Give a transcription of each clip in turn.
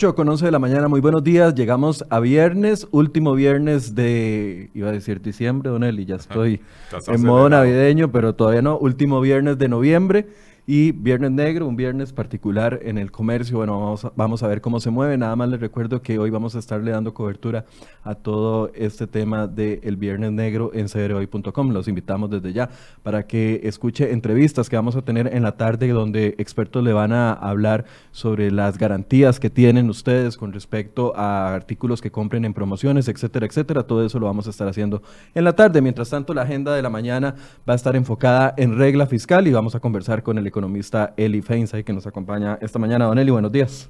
8 con 11 de la mañana, muy buenos días. Llegamos a viernes, último viernes de, iba a decir diciembre, Don Eli, ya estoy en modo navideño, pero todavía no, último viernes de noviembre. Y Viernes Negro, un viernes particular en el comercio. Bueno, vamos a, ver cómo se mueve. Nada más les recuerdo que hoy vamos a estarle dando cobertura a todo este tema del Viernes Negro en cdrhoy.com. Los invitamos desde ya para que escuche entrevistas que vamos a tener en la tarde donde expertos le van a hablar sobre las garantías que tienen ustedes con respecto a artículos que compren en promociones, etcétera, etcétera. Todo eso lo vamos a estar haciendo en la tarde. Mientras tanto, la agenda de la mañana va a estar enfocada en regla fiscal y vamos a conversar con el economista economista Eli Feinsay, que nos acompaña esta mañana. Don Eli, buenos días.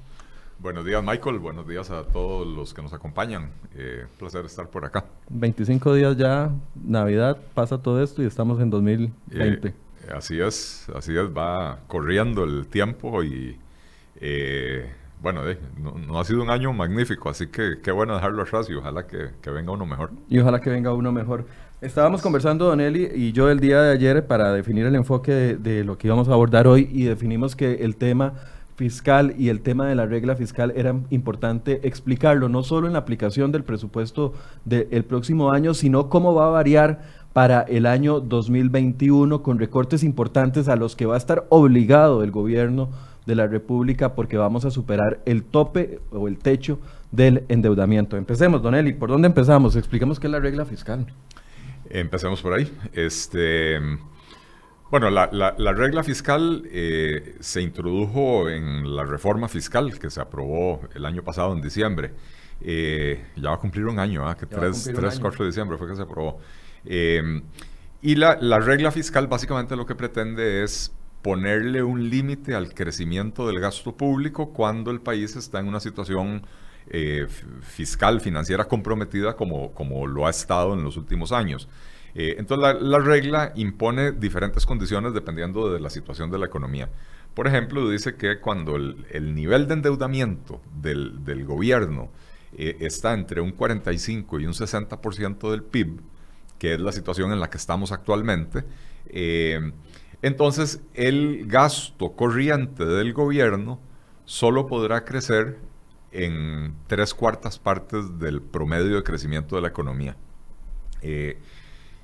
Buenos días, Michael. Buenos días a todos los que nos acompañan. Eh, placer estar por acá. 25 días ya, Navidad, pasa todo esto y estamos en 2020. Eh, así es, así es, va corriendo el tiempo y eh, bueno, no, ha sido un año magnífico, así que qué bueno dejarlo atrás y ojalá que, que venga uno mejor. Y ojalá que venga uno mejor. Estábamos conversando, Don Eli, y yo el día de ayer para definir el enfoque de, lo que íbamos a abordar hoy y definimos que el tema fiscal y el tema de la regla fiscal era importante explicarlo, no solo en la aplicación del presupuesto del próximo año, sino cómo va a variar para el año 2021 con recortes importantes a los que va a estar obligado el gobierno de la República porque vamos a superar el tope o el techo del endeudamiento. Empecemos, Don Eli, ¿por dónde empezamos? Expliquemos qué es la regla fiscal. Empecemos por ahí. Este, bueno, la, regla fiscal eh, se introdujo en la reforma fiscal que se aprobó el año pasado en diciembre. Eh, ya va a cumplir un año, ¿ah? que 3, 4 de diciembre fue que se aprobó. Eh, y la, la regla fiscal básicamente lo que pretende es ponerle un límite al crecimiento del gasto público cuando el país está en una situación eh, fiscal, financiera comprometida como, como lo ha estado en los últimos años. Eh, entonces la, regla impone diferentes condiciones dependiendo de la situación de la economía. Por ejemplo, dice que cuando el, nivel de endeudamiento del, gobierno eh, está entre un 45 y un 60% del PIB, que es la situación en la que estamos actualmente, entonces el gasto corriente del gobierno solo podrá crecer en tres cuartas partes del promedio de crecimiento de la economía. Eh,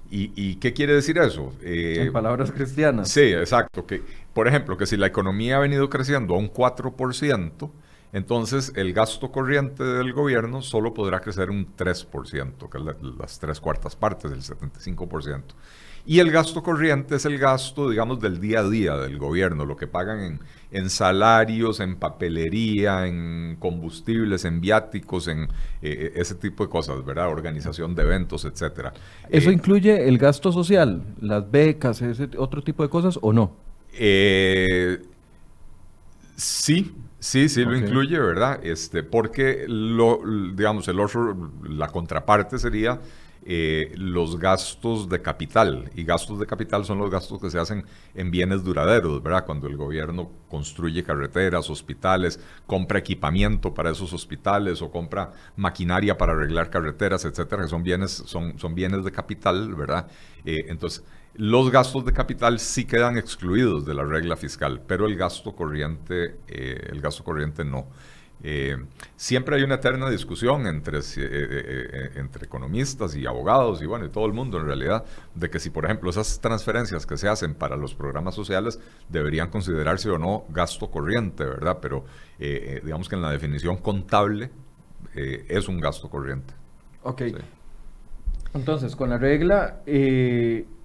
y, qué quiere decir eso? Eh, en palabras cristianas. Sí, exacto. Que, por ejemplo, que si la economía ha venido creciendo a un 4%, entonces el gasto corriente del gobierno solo podrá crecer un 3%, que es las tres cuartas partes del 75%. Y el gasto corriente es el gasto, digamos, del día a día del gobierno, lo que pagan en, salarios, en papelería, en combustibles, en viáticos, en eh, ese tipo de cosas, ¿verdad? Organización de eventos, etcétera. ¿Eso eh, incluye el gasto social, las becas, ese otro tipo de cosas o no? Eh, sí, Sí, sí lo incluye, ¿verdad? Este, porque lo, digamos, el otro, la contraparte sería eh, los gastos de capital. Y gastos de capital son los gastos que se hacen en bienes duraderos, ¿verdad? Cuando el gobierno construye carreteras, hospitales, compra equipamiento para esos hospitales o compra maquinaria para arreglar carreteras, etcétera, que son bienes, son, son bienes de capital, ¿verdad? Eh, entonces, los gastos de capital sí quedan excluidos de la regla fiscal, pero el gasto corriente, eh, el gasto corriente no. Eh, siempre hay una eterna discusión entre, eh, eh, entre economistas y abogados y bueno, y todo el mundo en realidad, de que si por ejemplo esas transferencias que se hacen para los programas sociales deberían considerarse o no gasto corriente, ¿verdad? Pero digamos que en la definición contable es un gasto corriente. Ok. Entonces, con la regla,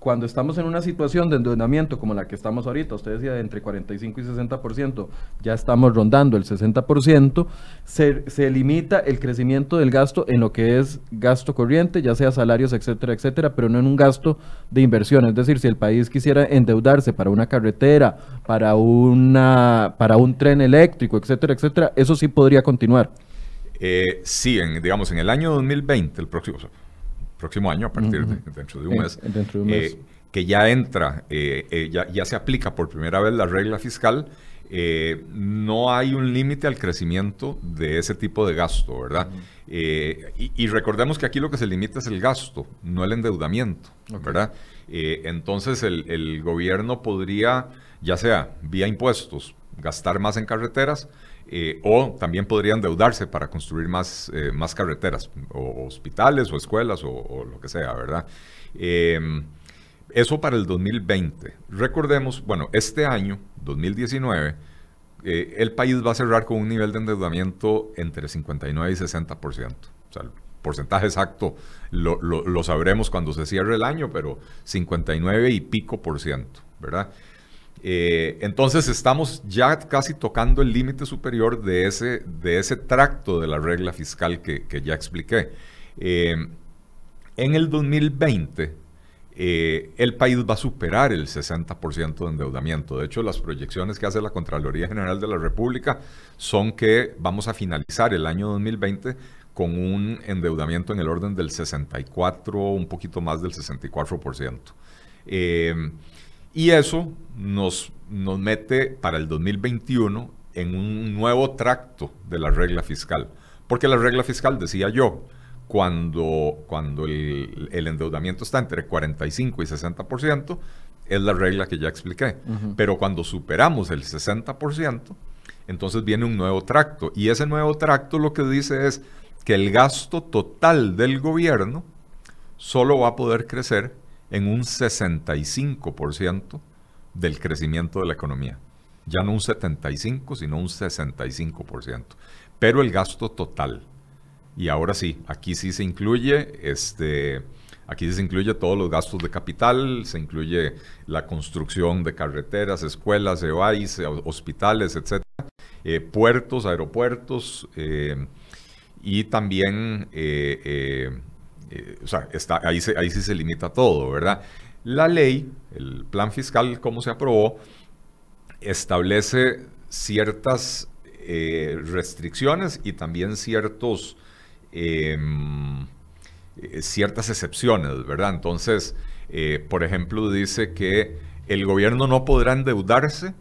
cuando estamos en una situación de endeudamiento como la que estamos ahorita, usted decía de entre 45 y 60%, ya estamos rondando el 60%, se, se limita el crecimiento del gasto en lo que es gasto corriente, ya sea salarios, etcétera, etcétera, pero no en un gasto de inversión. Es decir, si el país quisiera endeudarse para una carretera, para, una, para un tren eléctrico, etcétera, etcétera, eso sí podría continuar. Eh, sí, en, digamos, en el año 2020, el próximo, próximo año, a partir de dentro de un mes, eh, que ya entra, eh, eh, ya, se aplica por primera vez la regla fiscal, no hay un límite al crecimiento de ese tipo de gasto, ¿verdad? y, recordemos que aquí lo que se limita es el gasto, no el endeudamiento, ¿verdad? entonces el, el, gobierno podría, ya sea vía impuestos, gastar más en carreteras, eh, o también podrían endeudarse para construir más, eh, más carreteras, o hospitales, o escuelas, o, lo que sea, ¿verdad? Em, eso para el 2020. Recordemos, bueno, este año, 2019, eh, el país va a cerrar con un nivel de endeudamiento entre 59 y 60%. O sea, el porcentaje exacto lo, lo sabremos cuando se cierre el año, pero 59 y pico por ciento, ¿verdad? Eh, entonces estamos ya casi tocando el límite superior de ese, de ese tracto de la regla fiscal que, ya expliqué. Eh, en el 2020, eh, el país va a superar el 60% de endeudamiento. De hecho, las proyecciones que hace la Contraloría General de la República son que vamos a finalizar el año 2020 con un endeudamiento en el orden del 64, un poquito más del 64%. Y eso nos, nos mete para el 2021 en un nuevo tracto de la regla fiscal. Porque la regla fiscal, decía yo, cuando, cuando el, endeudamiento está entre 45 y 60%, es la regla que ya expliqué. Pero cuando superamos el 60%, entonces viene un nuevo tracto. Y ese nuevo tracto lo que dice es que el gasto total del gobierno solo va a poder crecer en un 65% del crecimiento de la economía. Ya no un 75, sino un 65%. Pero el gasto total. Y ahora sí, aquí sí se incluye este, Aquí se incluye todos los gastos de capital, se incluye la construcción de carreteras, escuelas, EOAIS, hospitales, etc. Eh, puertos, aeropuertos eh, y también eh, eh, o sea, está, ahí, ahí sí se limita todo, ¿verdad? La ley, el plan fiscal, como se aprobó, establece ciertas eh, restricciones y también ciertos, em, eh, ciertas excepciones, ¿verdad? Entonces, por ejemplo, dice que el gobierno no podrá endeudarse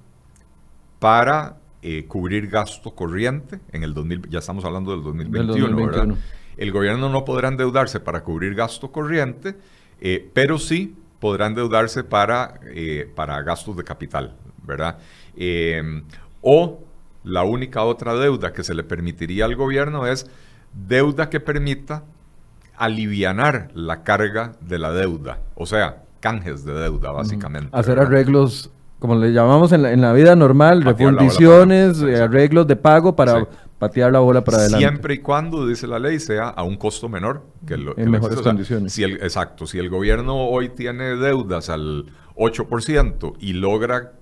para cubrir gasto corriente en el 2000, ya estamos hablando del 2021, ¿verdad? El gobierno no podrá endeudarse para cubrir gasto corriente, eh, pero sí podrá endeudarse para, eh, para gastos de capital, ¿verdad? Em, o la única otra deuda que se le permitiría al gobierno es deuda que permita alivianar la carga de la deuda, o sea, canjes de deuda, básicamente. Hacer arreglos, como le llamamos en la, vida normal, refundiciones, arreglos de pago para patear la bola para adelante. Siempre y cuando, dice la ley, sea a un costo menor que lo En mejores condiciones. si el, exacto. Si el gobierno hoy tiene deudas al 8% y logra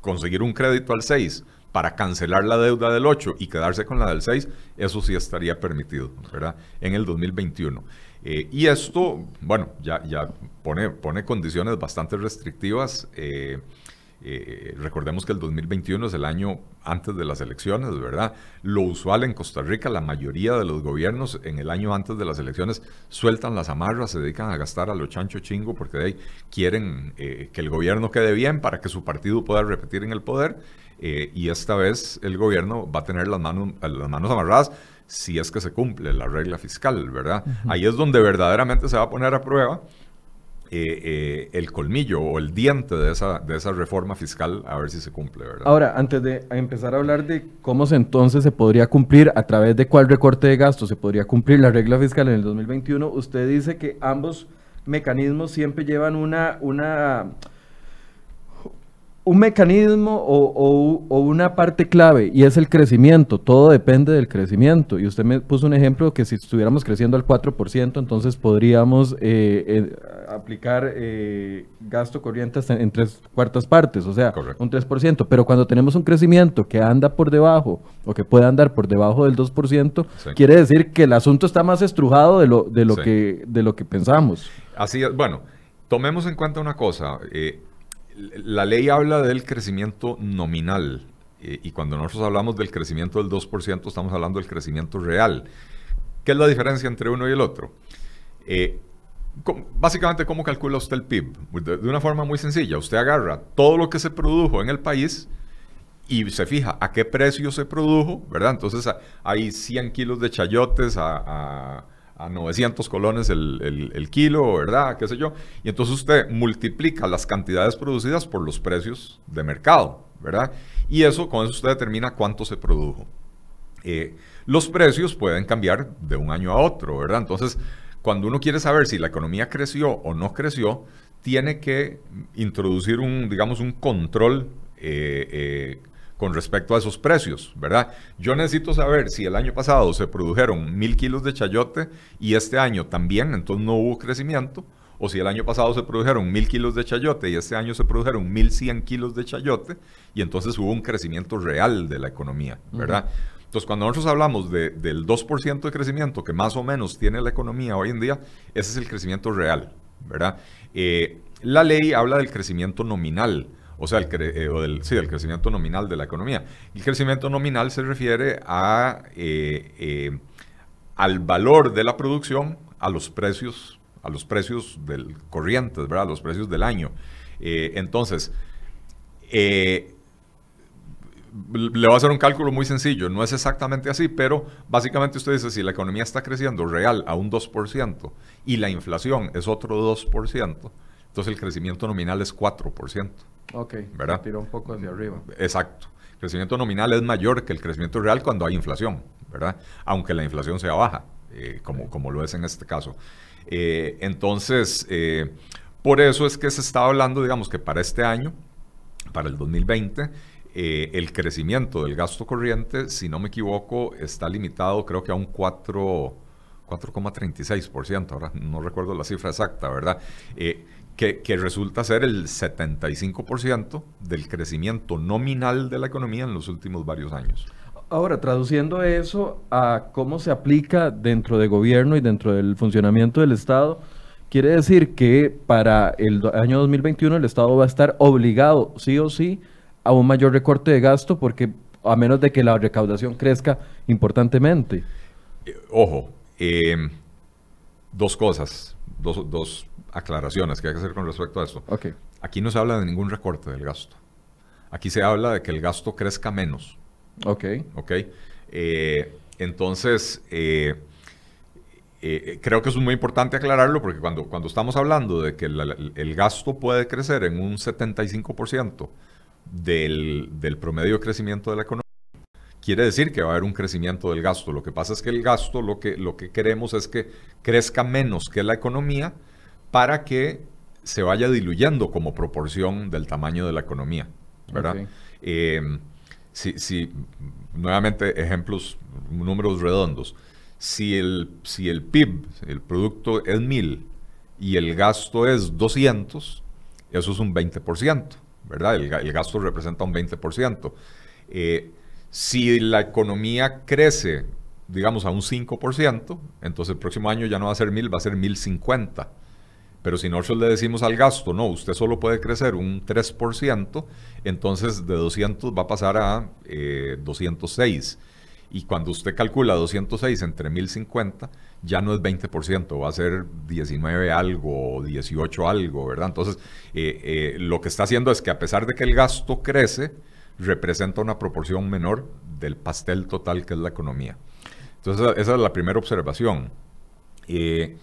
conseguir un crédito al 6% para cancelar la deuda del 8 y quedarse con la del 6, eso sí estaría permitido, ¿verdad? En el 2021. Eh, y esto, bueno, ya, ya pone, pone condiciones bastante restrictivas. Eh, eh, recordemos que el 2021 es el año antes de las elecciones, ¿verdad? Lo usual en Costa Rica, la mayoría de los gobiernos en el año antes de las elecciones sueltan las amarras, se dedican a gastar a lo chancho chingo porque de ahí quieren eh, que el gobierno quede bien para que su partido pueda repetir en el poder. Eh, y esta vez el gobierno va a tener las manos, las manos amarradas si es que se cumple la regla fiscal, ¿verdad? Ahí es donde verdaderamente se va a poner a prueba eh, eh, el colmillo o el diente de esa, de esa reforma fiscal a ver si se cumple, ¿verdad? Ahora, antes de empezar a hablar de cómo se, entonces se podría cumplir, a través de cuál recorte de gastos se podría cumplir la regla fiscal en el 2021, usted dice que ambos mecanismos siempre llevan una, una un mecanismo o, una parte clave y es el crecimiento. Todo depende del crecimiento. Y usted me puso un ejemplo que si estuviéramos creciendo al 4%, entonces podríamos eh, eh, aplicar eh, gasto corriente en, tres cuartas partes, o sea, un 3%. Pero cuando tenemos un crecimiento que anda por debajo o que puede andar por debajo del 2%, quiere decir que el asunto está más estrujado de lo, de lo, que, de lo que pensamos. Así es. Bueno, tomemos en cuenta una cosa la ley habla del crecimiento nominal eh, y cuando nosotros hablamos del crecimiento del 2% estamos hablando del crecimiento real. ¿Qué es la diferencia entre uno y el otro? Eh, básicamente, ¿cómo calcula usted el PIB? De, una forma muy sencilla. Usted agarra todo lo que se produjo en el país y se fija a qué precio se produjo, ¿verdad? Entonces hay 100 kilos de chayotes a a 900 colones el, kilo, ¿verdad? ¿Qué sé yo? Y entonces usted multiplica las cantidades producidas por los precios de mercado, ¿verdad? Y eso, con eso usted determina cuánto se produjo. Eh, los precios pueden cambiar de un año a otro, ¿verdad? Entonces, cuando uno quiere saber si la economía creció o no creció, tiene que introducir un, digamos, un control eh, eh, con respecto a esos precios, ¿verdad? Yo necesito saber si el año pasado se produjeron mil kilos de chayote y este año también, entonces no hubo crecimiento, o si el año pasado se produjeron mil kilos de chayote y este año se produjeron mil cien kilos de chayote y entonces hubo un crecimiento real de la economía, ¿verdad? Entonces, cuando nosotros hablamos del 2% de crecimiento que más o menos tiene la economía hoy en día, ese es el crecimiento real, ¿verdad? Eh, la ley habla del crecimiento nominal, o sea, el eh, del, sí, del crecimiento nominal de la economía. El crecimiento nominal se refiere eh, al valor de la producción a los precios, a los precios del corrientes, ¿verdad? A los precios del año. entonces, le voy a hacer un cálculo muy sencillo, no es exactamente así, pero básicamente usted dice, si la economía está creciendo real a un 2% y la inflación es otro 2%, entonces el crecimiento nominal es 4%. Ok, ¿verdad? tiró un poco hacia arriba. Exacto. El crecimiento nominal es mayor que el crecimiento real cuando hay inflación, ¿verdad? Aunque la inflación sea baja, eh, como, como lo es en este caso. Eh, entonces, eh, por eso es que se está hablando, digamos, que para este año, para el 2020, eh, el crecimiento del gasto corriente, si no me equivoco, está limitado creo que a un 4, 4,36%, ahora no recuerdo la cifra exacta, ¿verdad? Eh, que, resulta ser el 75% del crecimiento nominal de la economía en los últimos varios años. Ahora, traduciendo eso a cómo se aplica dentro del gobierno y dentro del funcionamiento del Estado, quiere decir que para el año 2021 el Estado va a estar obligado, sí o sí, a un mayor recorte de gasto porque a menos de que la recaudación crezca importantemente. Eh, ojo, em, dos cosas, dos, aclaraciones que hay que hacer con respecto a esto. Okay. Aquí no se habla de ningún recorte del gasto. Aquí se habla de que el gasto crezca menos. Ok. Ok. Eh, entonces, eh, creo que es muy importante aclararlo porque cuando, cuando estamos hablando de que el gasto puede crecer en un 75%, del, promedio de crecimiento de la economía, quiere decir que va a haber un crecimiento del gasto. Lo que pasa es que el gasto lo que, lo que queremos es que crezca menos que la economía para que se vaya diluyendo como proporción del tamaño de la economía. ¿verdad? Em, si, nuevamente, ejemplos, números redondos. Si el, si el PIB, el producto es 1000 y el gasto es 200, eso es un 20%. ¿Verdad? El, gasto representa un 20%. Eh, si la economía crece, digamos, a un 5%, entonces el próximo año ya no va a ser 1000, va a ser 1050. Pero si nosotros le decimos al gasto, no, usted solo puede crecer un 3%, entonces de 200 va a pasar a 206. Y cuando usted calcula 206 entre 1050, ya no es 20%, va a ser 19 algo, 18 algo, ¿verdad? Entonces, eh, eh, lo que está haciendo es que a pesar de que el gasto crece, representa una proporción menor del pastel total que es la economía. Entonces, esa es la primera observación. Eh,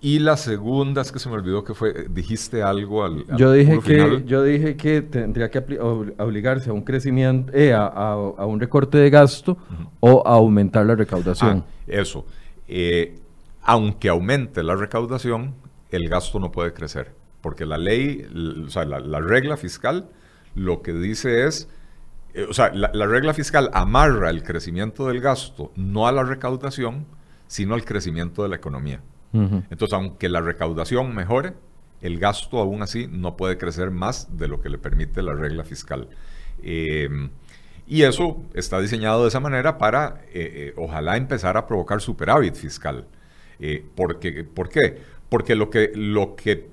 y la segunda es que se me olvidó que fue, dijiste algo al, yo dije que Yo dije que tendría que obligarse a un crecimiento, eh, a, un recorte de gasto o a aumentar la recaudación. Ah, eso. Eh, aunque aumente la recaudación, el gasto no puede crecer. Porque la ley, o sea, la, regla fiscal lo que dice es, eh, o sea, la, la regla fiscal amarra el crecimiento del gasto no a la recaudación, sino al crecimiento de la economía. Entonces, aunque la recaudación mejore, el gasto aún así no puede crecer más de lo que le permite la regla fiscal. Eh, y eso está diseñado de esa manera para, eh, eh, ojalá, empezar a provocar superávit fiscal. porque, ¿Por qué? Porque lo que, lo, que,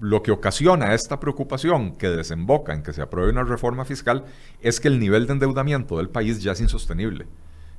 lo que ocasiona esta preocupación que desemboca en que se apruebe una reforma fiscal es que el nivel de endeudamiento del país ya es insostenible.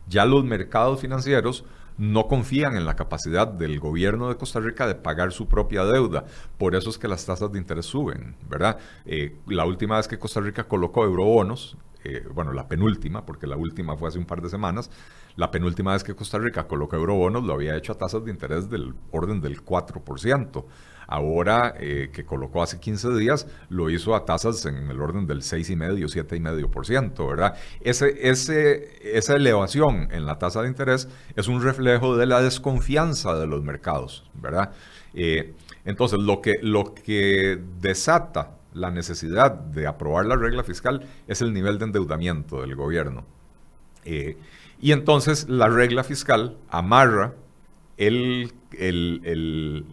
Ya los mercados financieros no confían en la capacidad del gobierno de Costa Rica de pagar su propia deuda. Por eso es que las tasas de interés suben, ¿verdad? Eh, la última vez que Costa Rica colocó eurobonos, eh, bueno, la penúltima, porque la última fue hace un par de semanas, la penúltima vez que Costa Rica colocó eurobonos lo había hecho a tasas de interés del orden del 4%. Ahora eh, que colocó hace 15 días, lo hizo a tasas en el orden del 6,5, 7,5%, ¿verdad? Ese, ese, esa elevación en la tasa de interés es un reflejo de la desconfianza de los mercados, ¿verdad? Eh, entonces, lo que, lo que desata la necesidad de aprobar la regla fiscal es el nivel de endeudamiento del gobierno. Eh, y entonces la regla fiscal amarra el, el,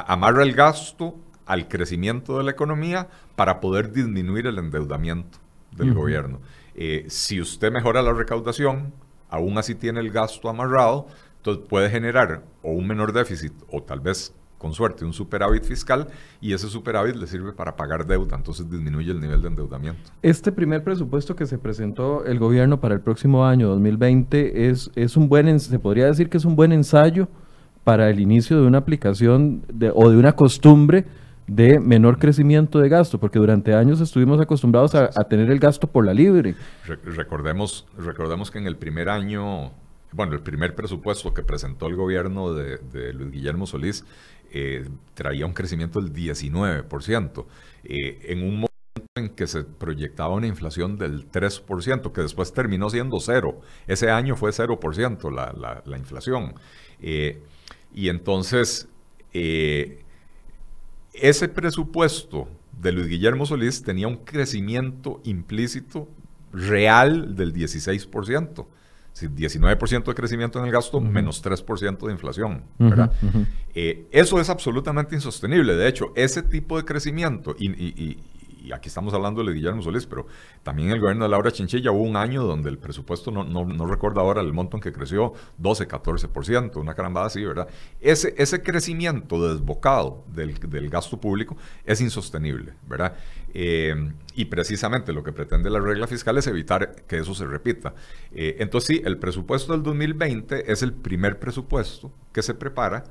amarra el gasto al crecimiento de la economía para poder disminuir el endeudamiento del gobierno. Eh, si usted mejora la recaudación, aún así tiene el gasto amarrado, entonces puede generar o un menor déficit o tal vez con suerte, un superávit fiscal y ese superávit le sirve para pagar deuda, entonces disminuye el nivel de endeudamiento. Este primer presupuesto que se presentó el gobierno para el próximo año 2020 es, es un buen, se podría decir que es un buen ensayo para el inicio de una aplicación o de una costumbre de menor crecimiento de gasto, porque durante años estuvimos acostumbrados a, tener el gasto por la libre. recordemos, recordemos que en el primer año bueno, el primer presupuesto que presentó el gobierno de, de Luis Guillermo Solís eh, traía un crecimiento del 19%, eh, en un momento en que se proyectaba una inflación del 3%, que después terminó siendo cero. Ese año fue 0% la, la, inflación. Eh, y entonces, ese presupuesto de Luis Guillermo Solís tenía un crecimiento implícito real del 16%. 19% de crecimiento en el gasto, menos 3% de inflación. Eh, eso es absolutamente insostenible. De hecho, ese tipo de crecimiento, y, y aquí estamos hablando de Guillermo Solís, pero también el gobierno de Laura Chinchilla hubo un año donde el presupuesto, no, no, recuerdo ahora el monto en que creció, 12, 14%, una carambada así, ¿verdad? Ese, ese crecimiento desbocado del, del gasto público es insostenible, ¿verdad? Eh, y precisamente lo que pretende la regla fiscal es evitar que eso se repita. Eh, entonces sí, el presupuesto del 2020 es el primer presupuesto que se prepara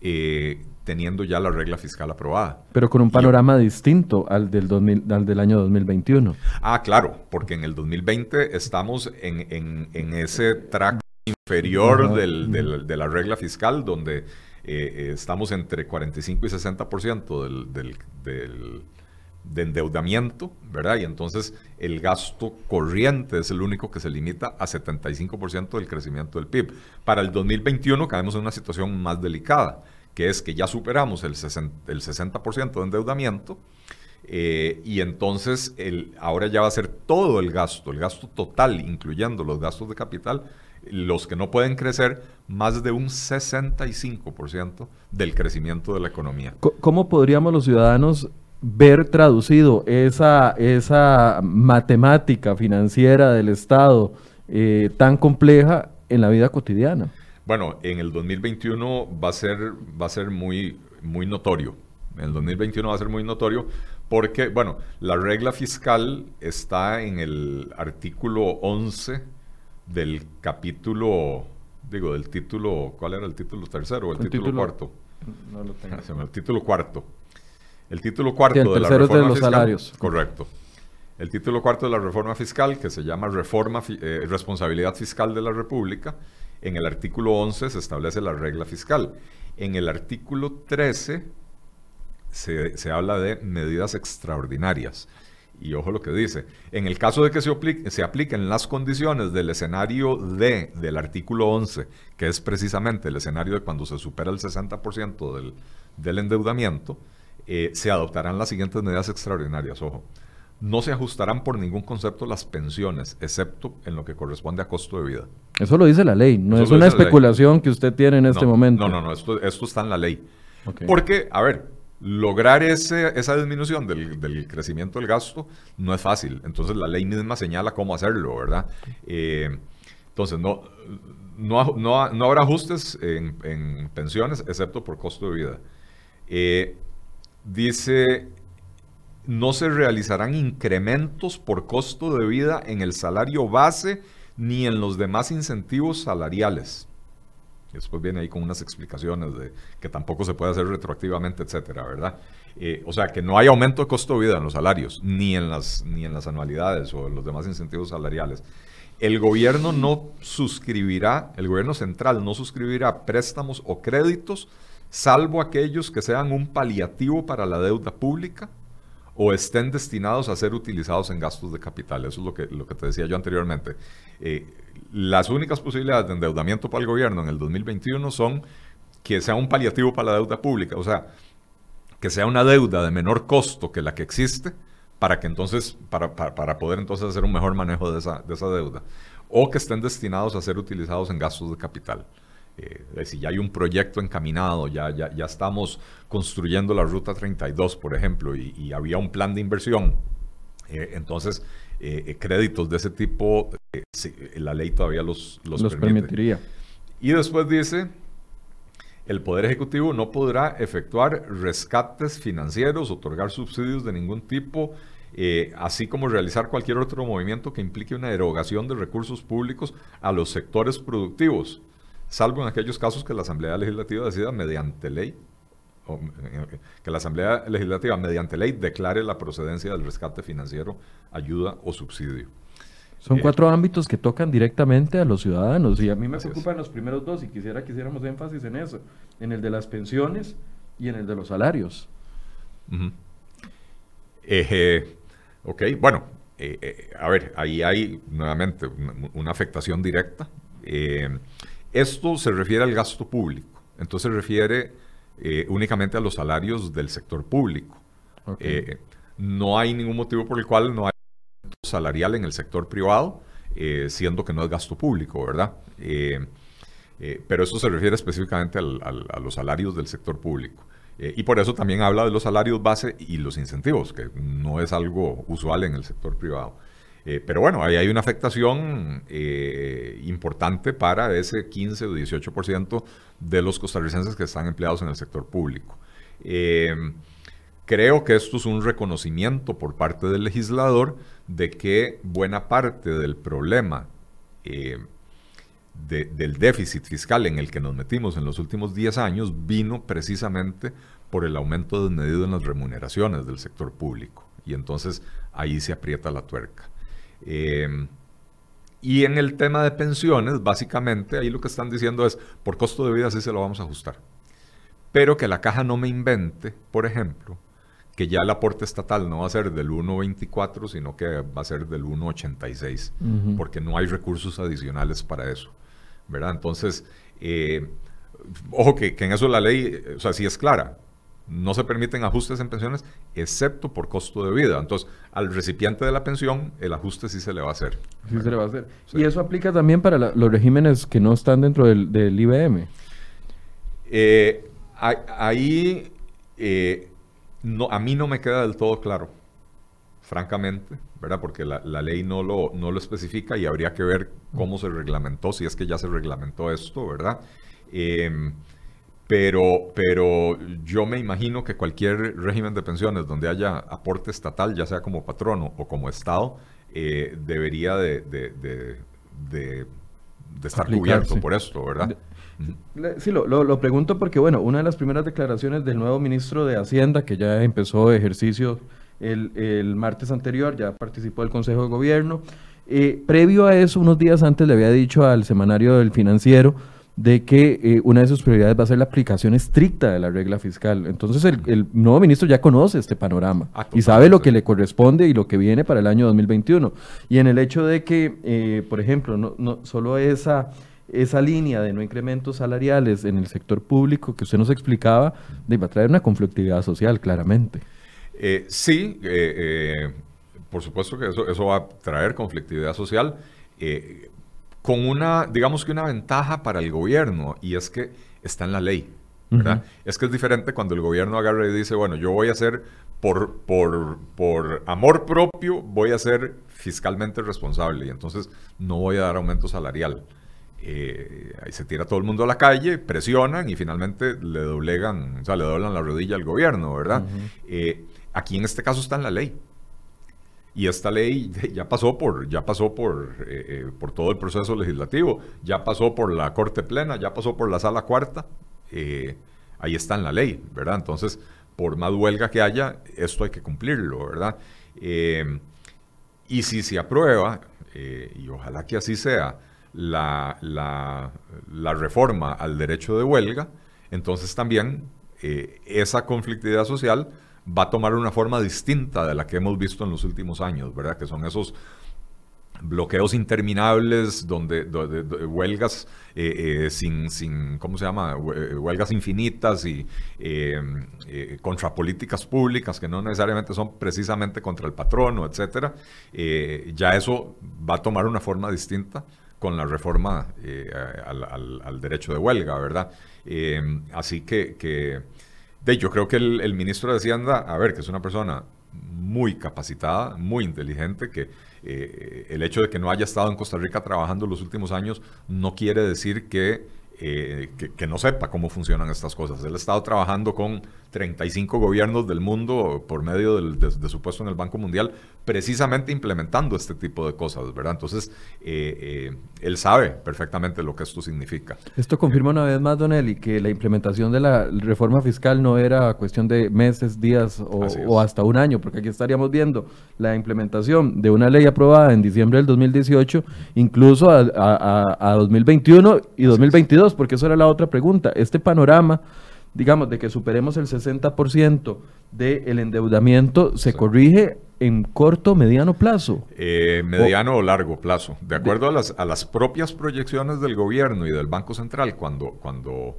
eh, teniendo ya la regla fiscal aprobada. Pero con un panorama distinto al del, 2000, al del año 2021. Ah, claro, porque en el 2020 estamos en, en, ese track inferior del, de la regla fiscal, donde eh, eh, estamos entre 45 y 60% del, del, del de endeudamiento, ¿verdad? Y entonces el gasto corriente es el único que se limita a 75% del crecimiento del PIB. Para el 2021 caemos en una situación más delicada, que es que ya superamos el 60%, el 60 de endeudamiento eh, y entonces el, ahora ya va a ser todo el gasto, el gasto total, incluyendo los gastos de capital, los que no pueden crecer más de un 65% del crecimiento de la economía. ¿Cómo podríamos los ciudadanos ver traducido esa, esa matemática financiera del Estado eh, tan compleja en la vida cotidiana? Bueno, en el 2021 va a ser, va a ser muy, muy notorio. En el 2021 va a ser muy notorio porque, bueno, la regla fiscal está en el artículo 11 del capítulo, digo, del título, ¿cuál era el título tercero o el, título, cuarto? No lo tengo. El título cuarto el título cuarto de la reforma los fiscal, salarios. Correcto. El título cuarto de la reforma fiscal, que se llama Reforma eh, Responsabilidad Fiscal de la República, en el artículo 11 se establece la regla fiscal. En el artículo 13 se, habla de medidas extraordinarias. Y ojo lo que dice, en el caso de que se, aplique, se apliquen las condiciones del escenario D del artículo 11, que es precisamente el escenario de cuando se supera el 60% del, del endeudamiento, eh, se adoptarán las siguientes medidas extraordinarias. Ojo, no se ajustarán por ningún concepto las pensiones, excepto en lo que corresponde a costo de vida. Eso lo dice la ley, no es una especulación que usted tiene en este momento. No, no, no, esto, esto está en la ley. Porque, a ver, lograr ese, esa disminución del, crecimiento del gasto no es fácil. Entonces la ley misma señala cómo hacerlo, ¿verdad? Eh, entonces, no, no, no, habrá ajustes en, pensiones, excepto por costo de vida. Eh, Dice, no se realizarán incrementos por costo de vida en el salario base ni en los demás incentivos salariales. Y después viene ahí con unas explicaciones de que tampoco se puede hacer retroactivamente, etcétera, ¿verdad? Eh, o sea, que no hay aumento de costo de vida en los salarios, ni en las, ni en las anualidades o en los demás incentivos salariales. El gobierno no suscribirá, el gobierno central no suscribirá préstamos o créditos, salvo aquellos que sean un paliativo para la deuda pública o estén destinados a ser utilizados en gastos de capital. Eso es lo que, lo que te decía yo anteriormente. Eh, las únicas posibilidades de endeudamiento para el gobierno en el 2021 son que sea un paliativo para la deuda pública, o sea, que sea una deuda de menor costo que la que existe, para que entonces, para, para, poder entonces hacer un mejor manejo de esa, de esa, deuda, o que estén destinados a ser utilizados en gastos de capital. Eh, es decir, ya hay un proyecto encaminado, ya, ya, ya, estamos construyendo la Ruta 32, por ejemplo, y, había un plan de inversión. Eh, entonces, eh, créditos de ese tipo, la ley todavía los, los, los permitiría. Y después dice, el Poder Ejecutivo no podrá efectuar rescates financieros, otorgar subsidios de ningún tipo, eh, así como realizar cualquier otro movimiento que implique una erogación de recursos públicos a los sectores productivos, salvo en aquellos casos que la Asamblea Legislativa decida mediante ley, o, eh, que la Asamblea Legislativa mediante ley declare la procedencia del rescate financiero, ayuda o subsidio. Son eh, cuatro ámbitos que tocan directamente a los ciudadanos y a mí me preocupan los primeros dos y quisiera que hiciéramos énfasis en eso, en el de las pensiones y en el de los salarios. ok, bueno, eh, eh, a ver, ahí hay nuevamente una, afectación directa. Esto se refiere al gasto público, entonces se refiere únicamente a los salarios del sector público. no hay ningún motivo por el cual no hay salarial en el sector privado, eh, siendo que no es gasto público, ¿verdad? Eh, eh, pero eso se refiere específicamente a los salarios del sector público. y por eso también habla de los salarios base y los incentivos, que no es algo usual en el sector privado. Pero bueno, ahí hay una afectación importante para ese 15 o 18% de los costarricenses que están empleados en el sector público. Creo que esto es un reconocimiento por parte del legislador de que buena parte del problema eh, del déficit fiscal en el que nos metimos en los últimos 10 años vino precisamente por el aumento desmedido en las remuneraciones del sector público. Y entonces ahí se aprieta la tuerca. Em, y en el tema de pensiones, básicamente ahí lo que están diciendo es, por costo de vida sí se lo vamos a ajustar. Pero que la caja no me invente, por ejemplo, que ya el aporte estatal no va a ser del 1.24, sino que va a ser del 1.86, porque no hay recursos adicionales para eso, ¿verdad? Entonces, eh, ojo que, en eso la ley, o sea, sí es clara, no se permiten ajustes en pensiones, excepto por costo de vida. Entonces, al recipiente de la pensión, el ajuste sí se le va a hacer. Sí se le va a hacer. Y eso aplica también para los regímenes que no están dentro del, IBM. Eh, ahí eh, no, a mí no me queda del todo claro, francamente, ¿verdad? Porque la, ley no lo, no lo especifica y habría que ver cómo se reglamentó, si es que ya se reglamentó esto, ¿verdad? Em, pero, pero yo me imagino que cualquier régimen de pensiones donde haya aporte estatal, ya sea como patrono o como Estado, eh, debería de, de, estar cubierto por esto, ¿verdad? Sí, lo, lo, pregunto porque, bueno, una de las primeras declaraciones del nuevo ministro de Hacienda, que ya empezó ejercicio el, el martes anterior, ya participó del Consejo de Gobierno, eh, previo a eso, unos días antes le había dicho al semanario del financiero de que eh, una de sus prioridades va a ser la aplicación estricta de la regla fiscal. Entonces el, el nuevo ministro ya conoce este panorama ah, y sabe lo que le corresponde y lo que viene para el año 2021. Y en el hecho de que, eh, por ejemplo, no, no solo esa esa línea de no incrementos salariales en el sector público que usted nos explicaba, va a traer una conflictividad social, claramente. Eh, sí, eh, eh, por supuesto que eso, eso, va a traer conflictividad social, con una, digamos que una ventaja para el gobierno, y es que está en la ley. ¿verdad? Es que es diferente cuando el gobierno agarra y dice, bueno, yo voy a hacer, por, por, por amor propio, voy a ser fiscalmente responsable, y entonces no voy a dar aumento salarial. Eh, ahí se tira todo el mundo a la calle, presionan y finalmente le doblegan, o sea, le doblan la rodilla al gobierno, ¿verdad? Eh, aquí en este caso está en la ley. Y esta ley ya pasó por, ya pasó por, eh, eh, por todo el proceso legislativo, ya pasó por la Corte Plena, ya pasó por la Sala Cuarta. Eh, ahí está en la ley, ¿verdad? Entonces, por más huelga que haya, esto hay que cumplirlo, ¿verdad? y si se aprueba, y ojalá que así sea, la, la, la, reforma al derecho de huelga, entonces también esa conflictividad social va a tomar una forma distinta de la que hemos visto en los últimos años, ¿verdad? Que son esos bloqueos interminables, donde, huelgas eh, eh, sin, sin, ¿cómo se llama? Eh, huelgas infinitas y contra políticas públicas que no necesariamente son precisamente contra el patrono, etcétera. ya eso va a tomar una forma distinta con la reforma al, derecho de huelga, ¿verdad? así que de, yo creo que el, ministro de Hacienda, a ver, que es una persona muy capacitada, muy inteligente, que eh, el hecho de que no haya estado en Costa Rica trabajando los últimos años no quiere decir que eh, que, no sepa cómo funcionan estas cosas. Él ha estado trabajando con 35 gobiernos del mundo por medio de, su puesto en el Banco Mundial, precisamente implementando este tipo de cosas, ¿verdad? Entonces, eh, eh, él sabe perfectamente lo que esto significa. Esto confirma una vez más, Don Eli, que la implementación de la reforma fiscal no era cuestión de meses, días o, hasta un año, porque aquí estaríamos viendo la implementación de una ley aprobada en diciembre del 2018, incluso a, a 2021 y 2022 porque eso era la otra pregunta. Este panorama, digamos, de que superemos el 60% del endeudamiento, ¿se corrige en corto, mediano plazo? Eh, mediano o, largo plazo. De acuerdo a, las, a las propias proyecciones del gobierno y del Banco Central, cuando, cuando,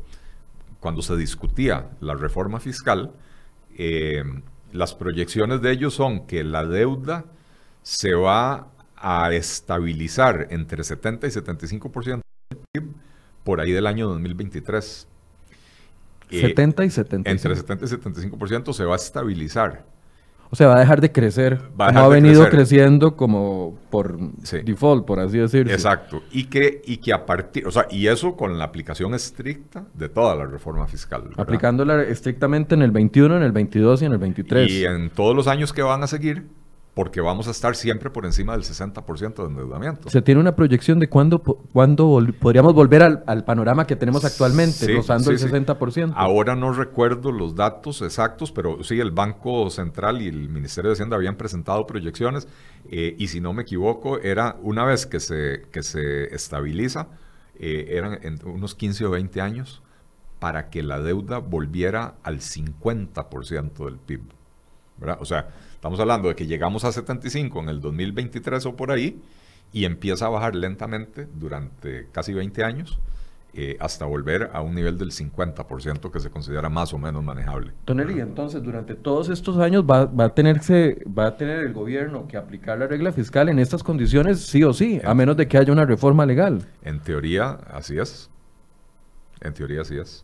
cuando se discutía la reforma fiscal, eh, las proyecciones de ellos son que la deuda se va a estabilizar entre 70 y 75% del PIB por ahí del año 2023. 70 y 75. Entre 70 y 75% se va a estabilizar. O sea, va a dejar de crecer. Va ha venido creciendo como por default, por así decirlo. Exacto. Y que, y que a partir, o sea, y eso con la aplicación estricta de toda la reforma fiscal. Aplicándola estrictamente en el 21, en el 22 y en el 23. Y en todos los años que van a seguir, porque vamos a estar siempre por encima del 60% de endeudamiento. ¿Se tiene una proyección de cuándo, cuándo podríamos volver al, panorama que tenemos actualmente, rozando el 60%? Ahora no recuerdo los datos exactos, pero sí, el Banco Central y el Ministerio de Hacienda habían presentado proyecciones eh, y si no me equivoco, era una vez que se, que se estabiliza, eh, eran en unos 15 o 20 años para que la deuda volviera al 50% del PIB. ¿verdad? O sea, Estamos hablando de que llegamos a 75 en el 2023 o por ahí y empieza a bajar lentamente durante casi 20 años eh, hasta volver a un nivel del 50% que se considera más o menos manejable. Tonelli, entonces durante todos estos años va, a tenerse, va a tener el gobierno que aplicar la regla fiscal en estas condiciones sí o sí, a menos de que haya una reforma legal. En teoría, así es. En teoría, así es.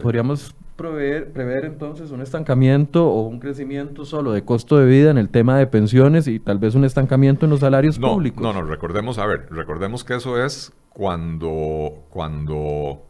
Podríamos prever, prever entonces un estancamiento o un crecimiento solo de costo de vida en el tema de pensiones y tal vez un estancamiento en los salarios públicos. No, no, recordemos, a ver, recordemos que eso es cuando, cuando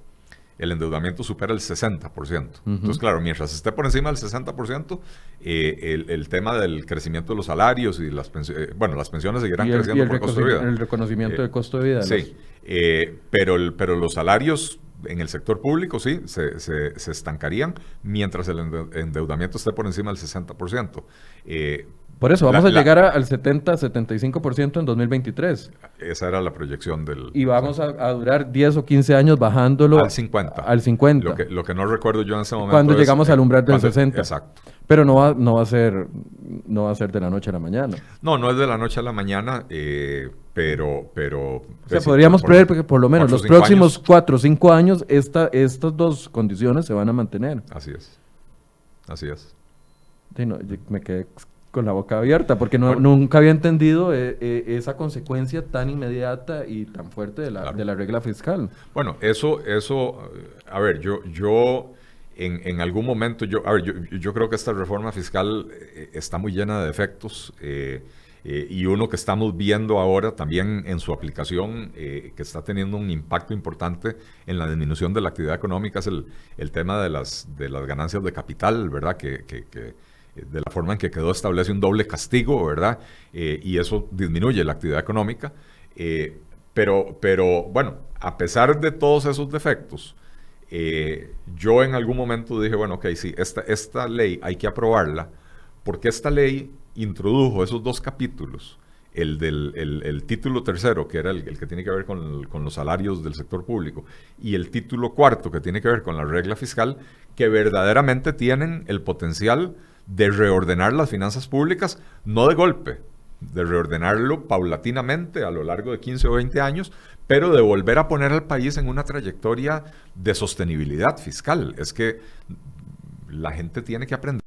el endeudamiento supera el 60%. Entonces, claro, mientras esté por encima del 60%, eh, el, tema del crecimiento de los salarios y las pensiones, eh, bueno, las pensiones seguirán creciendo por costo de vida. El reconocimiento de costo de vida. Sí, eh, pero, el, pero los salarios en el sector público sí, se, se, estancarían mientras el endeudamiento esté por encima del 60%. Eh, por eso, vamos a llegar al 70-75% en 2023. Esa era la proyección del... Y vamos a, durar 10 o 15 años bajándolo... Al 50. Al 50. Lo que, lo que no recuerdo yo en ese momento Cuando llegamos al umbral del 60. Exacto. Pero no va, no, va a ser, no va a ser de la noche a la mañana. No, no es de la noche a la mañana, eh, pero... pero o sea, podríamos prever que por lo menos los próximos 4 o 5 años esta, estas dos condiciones se van a mantener. Así es. Así es. Sí, no, me quedé con la boca abierta, porque no, nunca había entendido eh, eh, esa consecuencia tan inmediata y tan fuerte de la, de la regla fiscal. Bueno, eso, eso, a ver, yo, yo en, algún momento, yo, a ver, yo, creo que esta reforma fiscal eh, está muy llena de defectos. y uno que estamos viendo ahora también en su aplicación, que está teniendo un impacto importante en la disminución de la actividad económica, es el, tema de las, ganancias de capital, ¿verdad? Que de la forma en que quedó establece un doble castigo, ¿verdad? y eso disminuye la actividad económica. pero, pero bueno, a pesar de todos esos defectos, yo en algún momento dije, bueno, ok, sí, esta, esta ley hay que aprobarla, porque esta ley introdujo esos dos capítulos el del el, título tercero, que era el, que tiene que ver con, con, los salarios del sector público, y el título cuarto, que tiene que ver con la regla fiscal, que verdaderamente tienen el potencial de reordenar las finanzas públicas, no de golpe, de reordenarlo paulatinamente a lo largo de 15 o 20 años, pero de volver a poner al país en una trayectoria de sostenibilidad fiscal. Es que la gente tiene que aprender,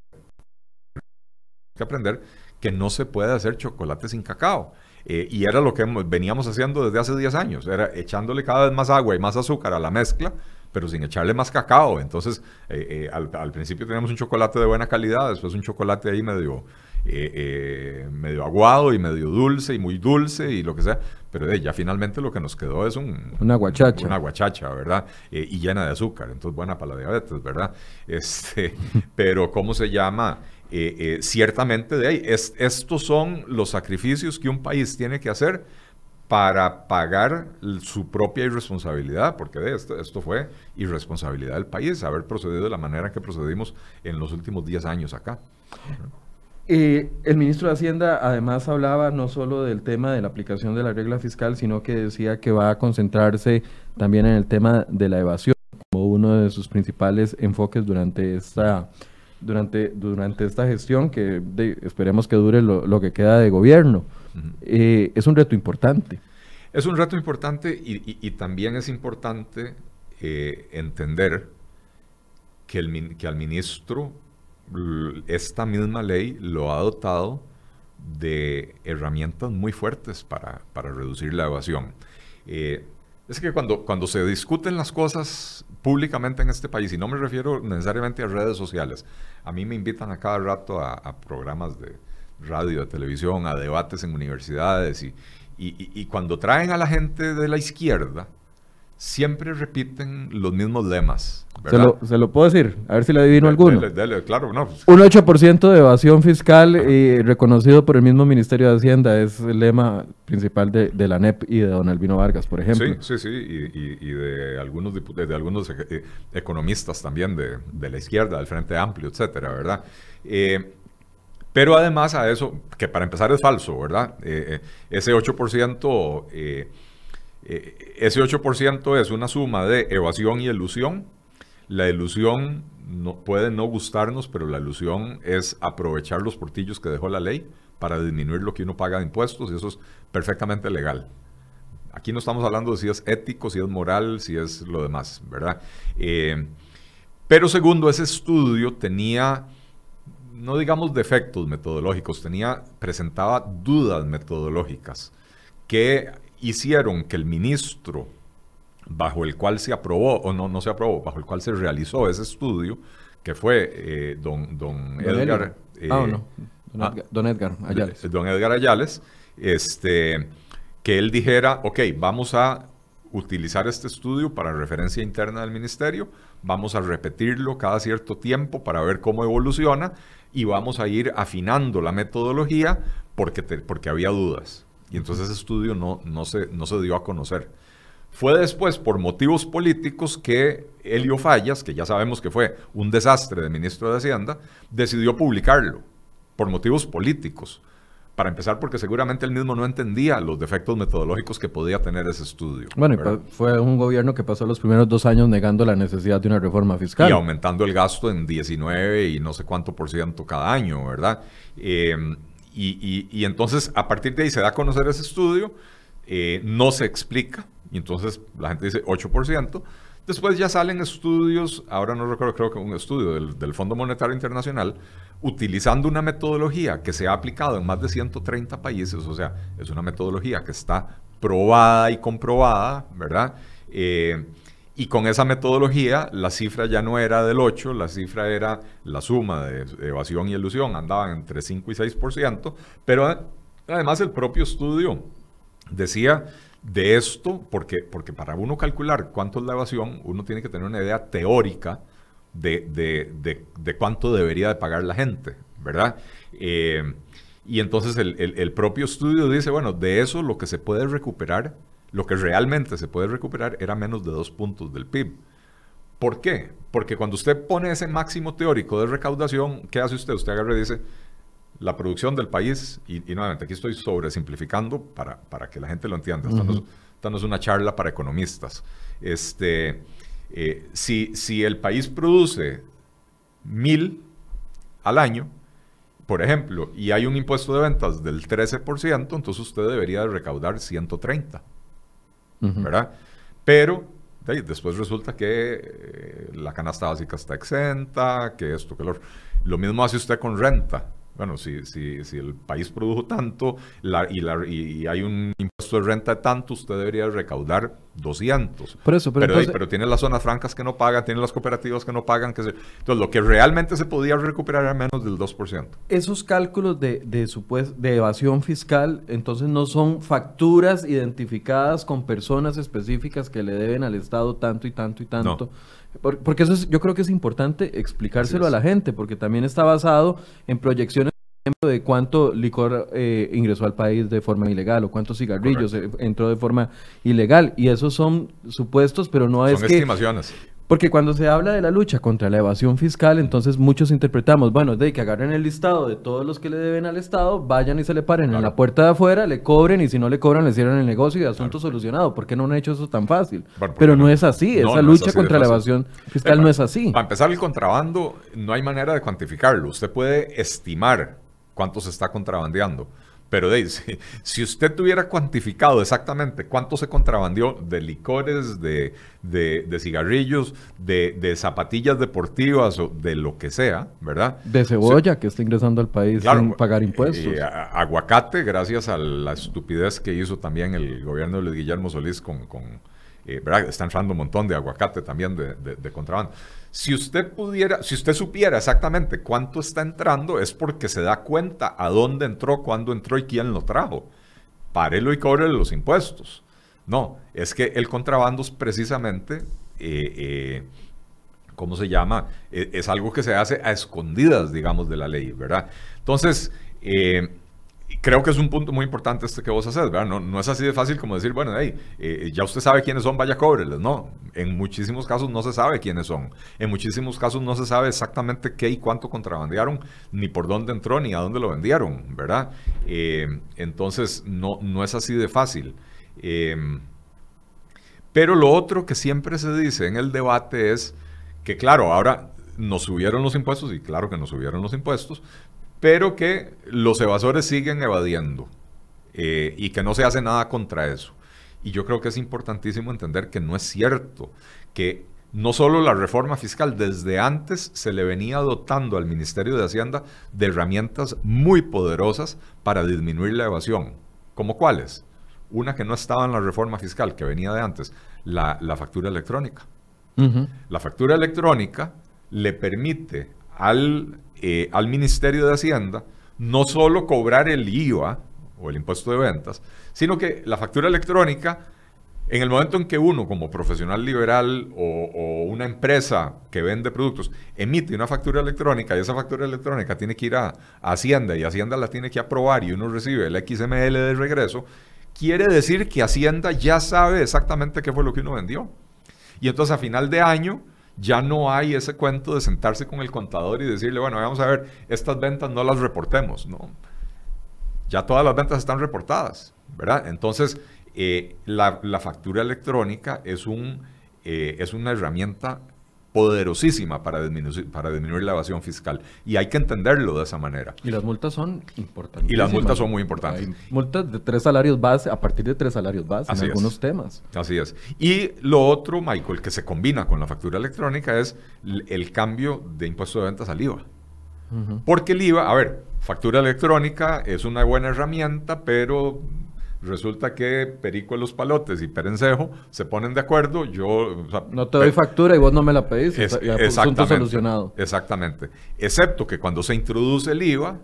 que aprender que no se puede hacer chocolate sin cacao. Eh, y era lo que veníamos haciendo desde hace 10 años, era echándole cada vez más agua y más azúcar a la mezcla, pero sin echarle más cacao. Entonces, eh, eh, al, principio teníamos un chocolate de buena calidad, después un chocolate ahí medio, medio aguado y medio dulce y muy dulce y lo que sea. Pero ya finalmente lo que nos quedó es un, una guachacha. Una guachacha, ¿verdad? y llena de azúcar, entonces buena para la diabetes, ¿verdad? Este, pero, ¿cómo se llama? Eh, eh, ciertamente de ahí. Es, estos son los sacrificios que un país tiene que hacer para pagar su propia irresponsabilidad, porque de esto, esto fue irresponsabilidad del país, haber procedido de la manera que procedimos en los últimos 10 años acá. Eh, el ministro de Hacienda además hablaba no solo del tema de la aplicación de la regla fiscal, sino que decía que va a concentrarse también en el tema de la evasión como uno de sus principales enfoques durante esta durante, durante esta gestión, que esperemos que dure lo, que queda de gobierno. Eh, es un reto importante. Es un reto importante y, también es importante eh, entender que, el, que al ministro esta misma ley lo ha dotado de herramientas muy fuertes para, para reducir la evasión. Eh, es que cuando, cuando se discuten las cosas públicamente en este país, y no me refiero necesariamente a redes sociales, a mí me invitan a cada rato a, programas de radio, de televisión, a debates en universidades, y, y, cuando traen a la gente de la izquierda, siempre repiten los mismos lemas. Se lo, se lo, puedo decir, a ver si le adivino alguno. claro, no. Un 8% de evasión fiscal y reconocido por el mismo Ministerio de Hacienda es el lema principal de, de la NEP y de don Albino Vargas, por ejemplo. Sí, sí, sí, y, y, de algunos, de algunos eh, economistas también de, de, la izquierda, del Frente Amplio, etcétera, ¿verdad? Eh, pero además a eso, que para empezar es falso, ¿verdad? Eh, ese 8% eh, ese 8% es una suma de evasión y ilusión. La ilusión puede no gustarnos, pero la ilusión es aprovechar los portillos que dejó la ley para disminuir lo que uno paga de impuestos y eso es perfectamente legal. Aquí no estamos hablando de si es ético, si es moral, si es lo demás, ¿verdad? Eh, pero segundo, ese estudio tenía, no digamos defectos metodológicos, tenía, presentaba dudas metodológicas que hicieron que el ministro bajo el cual se aprobó, o no, no se aprobó, bajo el cual se realizó ese estudio, que fue eh, don, don, Edgar... Eh, ah, no. Ah, don, Edgar, Ayales. Don Edgar Ayales, este, que él dijera, ok, vamos a utilizar este estudio para referencia interna del ministerio, vamos a repetirlo cada cierto tiempo para ver cómo evoluciona y vamos a ir afinando la metodología porque, porque había dudas. Y entonces ese estudio no, no, se, no se dio a conocer. Fue después, por motivos políticos, que Helio Fallas, que ya sabemos que fue un desastre de ministro de Hacienda, decidió publicarlo, por motivos políticos. Para empezar, porque seguramente él mismo no entendía los defectos metodológicos que podía tener ese estudio. Bueno, fue un gobierno que pasó los primeros dos años negando la necesidad de una reforma fiscal. Y aumentando el gasto en 19 y no sé cuánto por ciento cada año, ¿verdad? Eh, y, entonces, a partir de ahí se da a conocer ese estudio, eh, no se explica, y entonces la gente dice 8%. Después ya salen estudios, ahora no recuerdo, creo que un estudio del, del, Fondo Monetario Internacional, utilizando una metodología que se ha aplicado en más de 130 países, o sea, es una metodología que está probada y comprobada, ¿verdad? Eh, y con esa metodología, la cifra ya no era del 8, la cifra era la suma de evasión y ilusión, andaban entre 5 y 6%, pero además el propio estudio decía de esto, porque, porque para uno calcular cuánto es la evasión, uno tiene que tener una idea teórica de, cuánto debería de pagar la gente, ¿verdad? Eh, y entonces el, propio estudio dice, bueno, de eso lo que se puede recuperar, lo que realmente se puede recuperar era menos de dos puntos del PIB. ¿Por qué? Porque cuando usted pone ese máximo teórico de recaudación, ¿qué hace usted? Usted agarra y dice, la producción del país, y, nuevamente aquí estoy sobresimplificando para, para que la gente lo entienda, esta, no es, una charla para economistas. Este, eh, si, si el país produce mil al año, por ejemplo, y hay un impuesto de ventas del 13%, entonces usted debería de recaudar 130, ¿verdad? Pero después resulta que eh, la canasta básica está exenta, que esto, que lo Lo mismo hace usted con renta. Bueno, si, si, si el país produjo tanto la, y, la, y, hay un impuesto de renta de tanto, usted debería recaudar 200. Por eso, pero, pero, tiene las zonas francas que no pagan, tiene las cooperativas que no pagan. Que Entonces, lo que realmente se podía recuperar era menos del 2%. Esos cálculos de, de, de evasión fiscal, entonces no son facturas identificadas con personas específicas que le deben al Estado tanto y tanto y tanto. Porque eso yo creo que es importante explicárselo a la gente, porque también está basado en proyecciones de cuánto licor eh, ingresó al país de forma ilegal o cuántos cigarrillos eh, entró de forma ilegal. Y esos son supuestos, pero no es son estimaciones. Porque cuando se habla de la lucha contra la evasión fiscal, entonces muchos interpretamos, bueno, de que agarren el listado de todos los que le deben al Estado, vayan y se le paren en la puerta de afuera, le cobren y si no le cobran, le cierran el negocio y asunto solucionado. ¿Por qué no han hecho eso tan fácil? Pero no, es así, esa lucha contra la evasión fiscal no es así. Para empezar, el contrabando no hay manera de cuantificarlo. Usted puede estimar cuánto se está contrabandeando. Pero si, si, usted tuviera cuantificado exactamente cuánto se contrabandeó de licores, de, cigarrillos, de, zapatillas deportivas o de lo que sea, ¿verdad? De cebolla que está ingresando al país sin pagar impuestos. Eh, aguacate, gracias a la estupidez que hizo también el gobierno de Luis Guillermo Solís con, eh, ¿verdad? Está entrando un montón de aguacate también de contrabando. Si usted pudiera, si usted supiera exactamente cuánto está entrando, es porque se da cuenta a dónde entró, cuándo entró y quién lo trajo. Párelo y cobre los impuestos. No, es que el contrabando es precisamente, eh, eh, ¿cómo se llama? E, es algo que se hace a escondidas, digamos, de la ley, ¿verdad? Entonces, eh, creo que es un punto muy importante este que vos haces, ¿verdad? No, no es así de fácil como decir, bueno, hey, eh, ya usted sabe quiénes son, vaya cóbreles. No, en muchísimos casos no se sabe quiénes son. En muchísimos casos no se sabe exactamente qué y cuánto contrabandearon, ni por dónde entró, ni a dónde lo vendieron, ¿verdad? Eh, entonces, no, no es así de fácil. Em, pero lo otro que siempre se dice en el debate es que, claro, ahora nos subieron los impuestos, y claro que nos subieron los impuestos, pero que los evasores siguen evadiendo eh, y que no se hace nada contra eso. Y yo creo que es importantísimo entender que no es cierto, que no solo la reforma fiscal, desde antes se le venía dotando al Ministerio de Hacienda de herramientas muy poderosas para disminuir la evasión. ¿Como cuáles? Una que no estaba en la reforma fiscal, que venía de antes, la, factura electrónica. La factura electrónica le permite al eh, al Ministerio de Hacienda no solo cobrar el IVA o el impuesto de ventas, sino que la factura electrónica, en el momento en que uno como profesional liberal o, una empresa que vende productos emite una factura electrónica y esa factura electrónica tiene que ir a, Hacienda y Hacienda la tiene que aprobar y uno recibe el XML de regreso, quiere decir que Hacienda ya sabe exactamente qué fue lo que uno vendió. Y entonces a final de año ya no hay ese cuento de sentarse con el contador y decirle, bueno, vamos a ver, estas ventas no las reportemos, ¿no? Ya todas las ventas están reportadas, ¿verdad? Entonces, eh, la, factura electrónica es, un, eh, es una herramienta poderosísima para disminuir, para disminuir la evasión fiscal. Y hay que entenderlo de esa manera. Y las multas son importantes. Y las multas son muy importantes. Hay multas de tres salarios base, a partir de tres salarios base en algunos temas. Así es. Y lo otro, Michael, que se combina con la factura electrónica es el cambio de impuesto de ventas al IVA. Porque el IVA, a ver, factura electrónica es una buena herramienta, pero Resulta que Perico de los Palotes y Perencejo se ponen de acuerdo. Yo. no te doy factura y vos no me la pedís. Es, asunto solucionado. Exactamente. Excepto que cuando se introduce el IVA,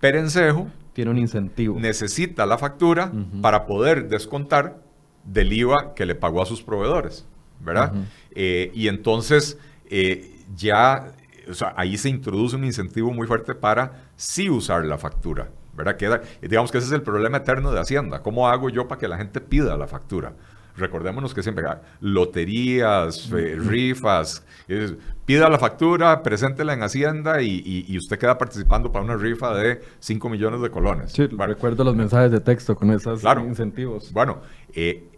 Perencejo. Tiene un incentivo. Necesita la factura para poder descontar del IVA que le pagó a sus proveedores. ¿Verdad? Eh, y entonces. Eh, ya, o sea, ahí se introduce un incentivo muy fuerte para sí usar la factura, ¿verdad? Queda, digamos que ese es el problema eterno de Hacienda. ¿Cómo hago yo para que la gente pida la factura? Recordémonos que siempre hay loterías, eh, rifas, pida la factura, preséntela en Hacienda y, usted queda participando para una rifa de 5 millones de colones. Sí, recuerdo los mensajes de texto con esos incentivos. Bueno, eh,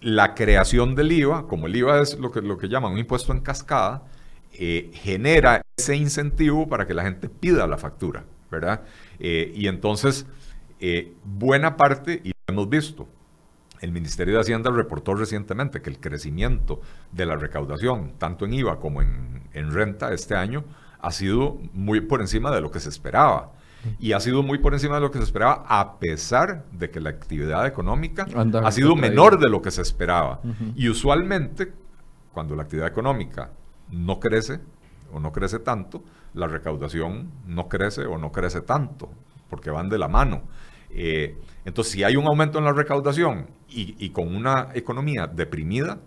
la creación del IVA, como el IVA es lo que, lo que llaman un impuesto en cascada, eh, genera ese incentivo para que la gente pida la factura, ¿verdad? y entonces, buena parte, y lo hemos visto, el Ministerio de Hacienda reportó recientemente que el crecimiento de la recaudación, tanto en IVA como en, renta este año, ha sido muy por encima de lo que se esperaba. Y ha sido muy por encima de lo que se esperaba, a pesar de que la actividad económica ha sido menor de lo que se esperaba. Y usualmente, cuando la actividad económica no crece o no crece tanto, la recaudación no crece o no crece tanto, porque van de la mano. Eh, entonces, si hay un aumento en la recaudación y, con una economía deprimida,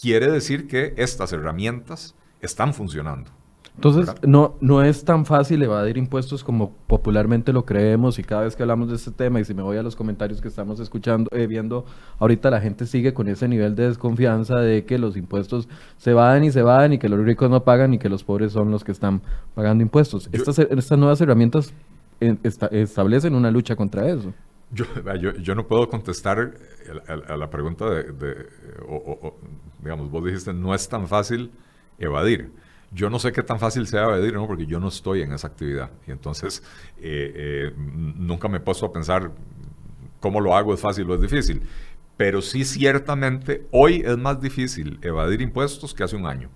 quiere decir que estas herramientas están funcionando. Entonces, no, no es tan fácil evadir impuestos como popularmente lo creemos y cada vez que hablamos de este tema y si me voy a los comentarios que estamos escuchando, eh, viendo, ahorita la gente sigue con ese nivel de desconfianza de que los impuestos se van y se van y que los ricos no pagan y que los pobres son los que están pagando impuestos. estas, estas nuevas herramientas eh, establecen una lucha contra eso. Yo, yo, no puedo contestar a, la pregunta de, digamos, vos dijiste, no es tan fácil evadir. Yo no sé qué tan fácil sea evadir, ¿no? porque yo no estoy en esa actividad. Y entonces eh, eh, nunca me he puesto a pensar cómo lo hago, es fácil o es difícil. Pero sí, ciertamente, hoy es más difícil evadir impuestos que hace un año.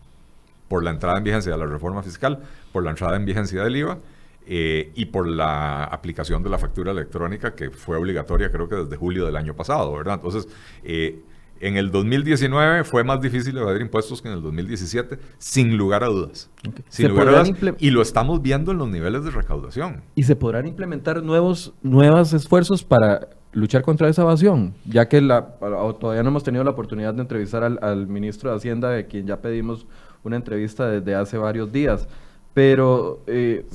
Por la entrada en vigencia de la reforma fiscal, por la entrada en vigencia del IVA eh, y por la aplicación de la factura electrónica que fue obligatoria creo que desde julio del año pasado, ¿verdad? Entonces, eh, en el 2019 fue más difícil evadir impuestos que en el 2017, sin lugar a dudas. Sin lugar a dudas. Y lo estamos viendo en los niveles de recaudación. ¿Y se podrán implementar nuevos, nuevos esfuerzos para luchar contra esa evasión? Ya que la, todavía no hemos tenido la oportunidad de entrevistar al, al ministro de Hacienda, de quien ya pedimos una entrevista desde hace varios días pero eh,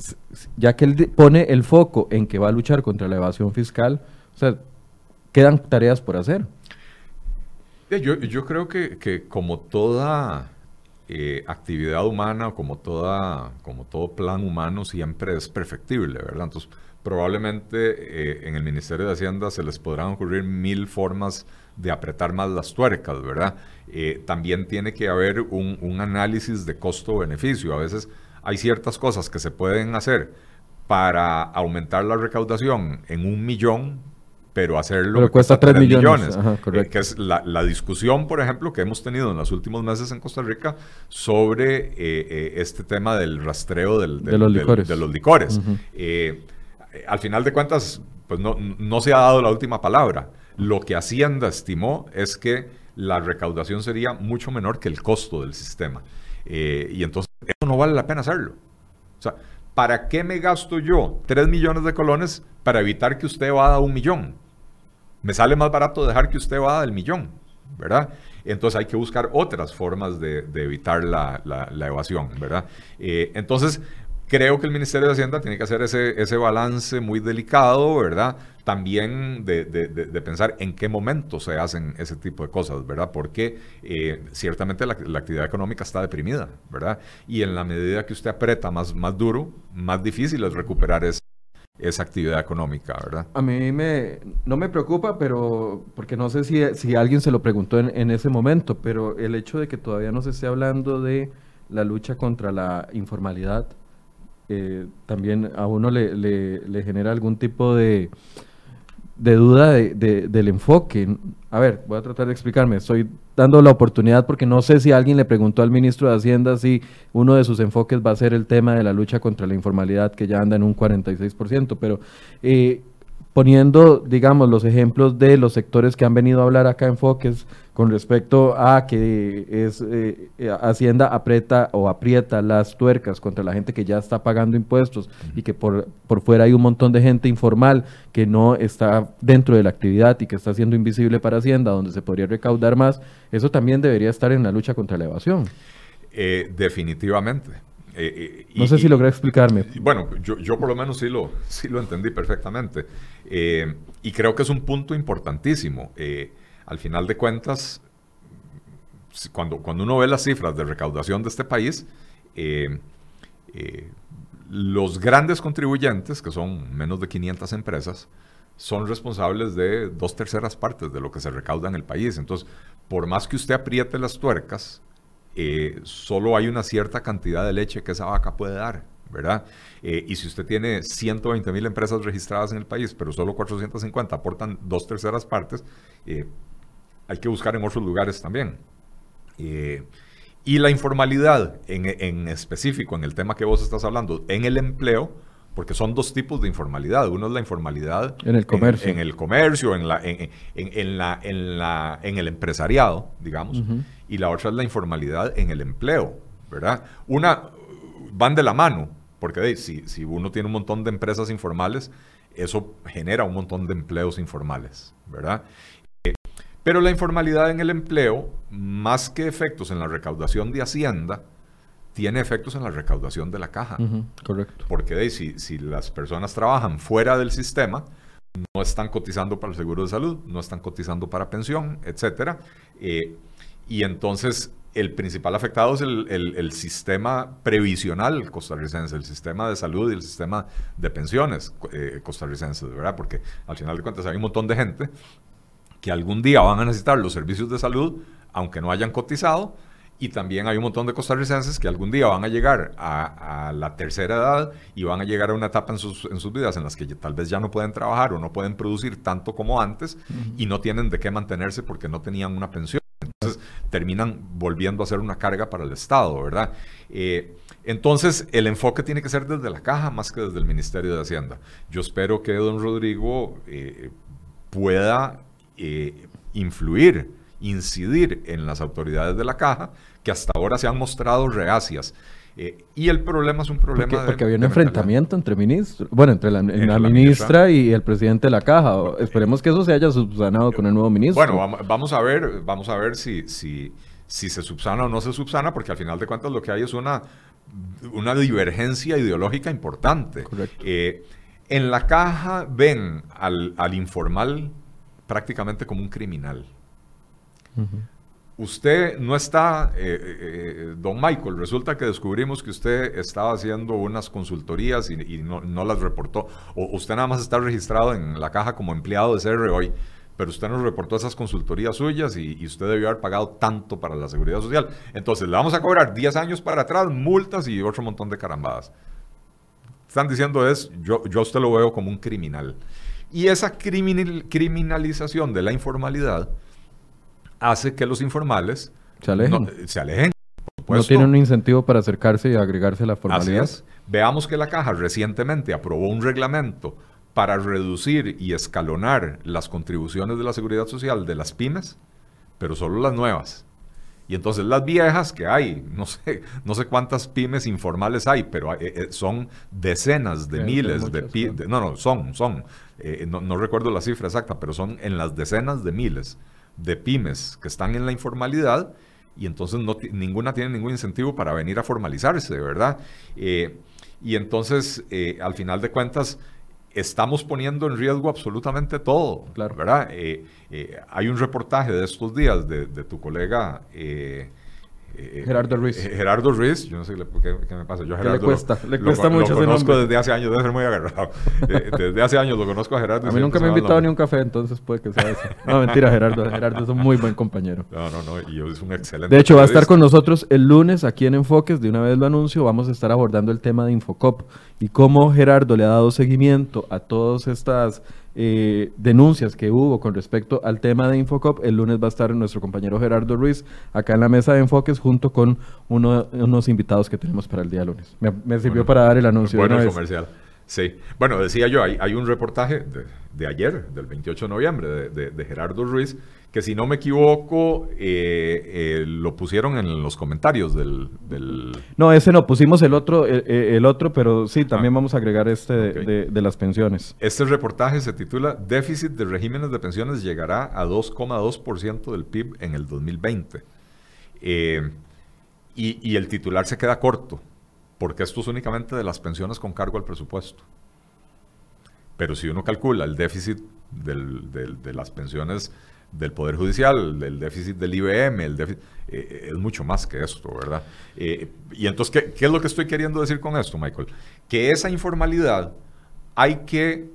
ya que él pone el foco en que va a luchar contra la evasión fiscal, o sea, quedan tareas por hacer. Yo, creo que, que como toda eh, actividad humana, como, toda, como todo plan humano, siempre es perfectible, ¿verdad? Entonces, probablemente eh, en el Ministerio de Hacienda se les podrán ocurrir mil formas de apretar más las tuercas, ¿verdad? también tiene que haber un análisis de costo-beneficio. A veces hay ciertas cosas que se pueden hacer para aumentar la recaudación en un millón, pero hacerlo pero cuesta 3 millones. Eh, que es la, discusión, por ejemplo, que hemos tenido en los últimos meses en Costa Rica sobre eh, eh, este tema del rastreo de, los licores. al final de cuentas, pues no, no se ha dado la última palabra. Lo que Hacienda estimó es que la recaudación sería mucho menor que el costo del sistema. y entonces eso no vale la pena hacerlo. O sea, ¿para qué me gasto yo 3 millones de colones para evitar que usted vada un millón? Me sale más barato dejar que usted vada el millón, ¿verdad? Entonces hay que buscar otras formas de, evitar la, evasión, ¿verdad? Eh, entonces, creo que el Ministerio de Hacienda tiene que hacer ese, ese balance muy delicado, ¿verdad? También de, pensar en qué momento se hacen ese tipo de cosas, ¿verdad? Porque eh, ciertamente la, actividad económica está deprimida, ¿verdad? Y en la medida que usted aprieta más, más duro, más difícil es recuperar esa, esa actividad económica, ¿verdad? A mí me, no me preocupa, pero porque no sé si, si alguien se lo preguntó en, en ese momento, pero el hecho de que todavía no se esté hablando de la lucha contra la informalidad, eh, también a uno le, le, genera algún tipo de, de duda de, del enfoque. A ver, voy a tratar de explicarme. Estoy dando la oportunidad porque no sé si alguien le preguntó al ministro de Hacienda si uno de sus enfoques va a ser el tema de la lucha contra la informalidad, que ya anda en un 46%, pero eh, poniendo, digamos, los ejemplos de los sectores que han venido a hablar acá enfoques con respecto a que es eh, eh, Hacienda aprieta o aprieta las tuercas contra la gente que ya está pagando impuestos y que por, por fuera hay un montón de gente informal que no está dentro de la actividad y que está siendo invisible para Hacienda, donde se podría recaudar más, eso también debería estar en la lucha contra la evasión. Eh, definitivamente, Eh, no sé si logré explicarme. Bueno, yo, yo, por lo menos sí lo, sí lo entendí perfectamente. y creo que es un punto importantísimo. al final de cuentas, cuando, cuando uno ve las cifras de recaudación de este país, los grandes contribuyentes, que son menos de 500 empresas, son responsables de dos terceras partes de lo que se recauda en el país. Entonces, por más que usted apriete las tuercas, eh, solo hay una cierta cantidad de leche que esa vaca puede dar, ¿verdad? Eh, y si usted tiene 120 mil empresas registradas en el país, pero solo 450 aportan dos terceras partes, eh, hay que buscar en otros lugares también. y la informalidad, en, en específico, en el tema que vos estás hablando, en el empleo, porque son dos tipos de informalidad. Uno es la informalidad en el comercio, en, el comercio, en la, en, en, la, en la, en el empresariado, digamos, y la otra es la informalidad en el empleo, ¿verdad? Una van de la mano, porque si, si uno tiene un montón de empresas informales, eso genera un montón de empleos informales, ¿verdad? Eh, pero la informalidad en el empleo, más que efectos en la recaudación de Hacienda, tiene efectos en la recaudación de la caja. correcto. Porque si, si las personas trabajan fuera del sistema, no están cotizando para el seguro de salud, no están cotizando para pensión, etc. Eh, y entonces el principal afectado es el, el, sistema previsional costarricense, el sistema de salud y el sistema de pensiones eh, costarricenses, ¿verdad? Porque al final de cuentas hay un montón de gente que algún día van a necesitar los servicios de salud, aunque no hayan cotizado, y también hay un montón de costarricenses que algún día van a llegar a, la tercera edad y van a llegar a una etapa en sus, en sus, vidas en las que tal vez ya no pueden trabajar o no pueden producir tanto como antes y no tienen de qué mantenerse porque no tenían una pensión. Entonces terminan volviendo a ser una carga para el Estado, ¿verdad? Eh, entonces el enfoque tiene que ser desde la caja más que desde el Ministerio de Hacienda. Yo espero que don Rodrigo eh, pueda eh, influir incidir en las autoridades de la caja que hasta ahora se han mostrado reacias. Eh, y el problema es un problema porque, porque había un enfrentamiento entre ministros, bueno, entre la, ministra, y el presidente de la caja. Esperemos que eso se haya subsanado con el nuevo ministro. Bueno, vamos a ver, vamos a ver si, si, si se subsana o no se subsana, porque al final de cuentas lo que hay es una, una divergencia ideológica importante. Eh, en la caja ven al, al informal prácticamente como un criminal. Usted no está, eh, eh, eh, don Michael, resulta que descubrimos que usted estaba haciendo unas consultorías y, no, las reportó, o usted nada más está registrado en la caja como empleado de CR hoy, pero usted nos reportó esas consultorías suyas y, usted debió haber pagado tanto para la seguridad social. Entonces le vamos a cobrar 10 años para atrás, multas y otro montón de carambadas. Están diciendo es, yo, yo a usted lo veo como un criminal. Y esa criminalización de la informalidad hace que los informales se alejen. No, se alejen no tienen un incentivo para acercarse y agregarse a la formalidad. Veamos que la Caja recientemente aprobó un reglamento para reducir y escalonar las contribuciones de la seguridad social de las pymes, pero solo las nuevas. Y entonces las viejas que hay, no sé, no sé cuántas pymes informales hay, pero eh, eh, son decenas de miles de pymes. No, no, son, son. Eh, no, no recuerdo la cifra exacta, pero son en las decenas de miles de pymes que están en la informalidad y entonces no, ninguna tiene ningún incentivo para venir a formalizarse, ¿verdad? Eh, y entonces, eh, al final de cuentas, estamos poniendo en riesgo absolutamente todo, claro. ¿verdad? Eh, hay un reportaje de estos días de, de tu colega eh, Gerardo Ruiz. Eh, Gerardo Ruiz, yo no sé qué, me pasa. Yo Gerardo le cuesta, le cuesta mucho lo conozco desde hace años, debe ser muy agarrado. Eh, desde hace años lo conozco a Gerardo. A mí nunca me ha invitado ni un café, entonces puede que sea eso. No, mentira, Gerardo. Gerardo es un muy buen compañero. No, no, no, y es un excelente. De hecho, va a estar con nosotros el lunes aquí en Enfoques, de una vez lo anuncio, vamos a estar abordando el tema de Infocop y cómo Gerardo le ha dado seguimiento a todas estas eh, denuncias que hubo con respecto al tema de Infocop. El lunes va a estar nuestro compañero Gerardo Ruiz acá en la mesa de enfoques junto con unos invitados que tenemos para el día lunes. Me, sirvió para dar el anuncio. Bueno, comercial. Sí. Bueno, decía yo, hay, hay un reportaje de, ayer, del 28 de noviembre, de Gerardo Ruiz, que si no me equivoco, eh, eh, lo pusieron en los comentarios del, No, ese no, pusimos el otro, eh, el, otro, pero sí, también ah. vamos a agregar este de, las pensiones. Este reportaje se titula Déficit de regímenes de pensiones llegará a 2,2% del PIB en el 2020. y, y el titular se queda corto, porque esto es únicamente de las pensiones con cargo al presupuesto. Pero si uno calcula el déficit de las pensiones del Poder Judicial, el déficit del IBM, el déficit, eh, es mucho más que esto, ¿verdad? Eh, y entonces, ¿qué, ¿qué, es lo que estoy queriendo decir con esto, Michael? Que esa informalidad hay que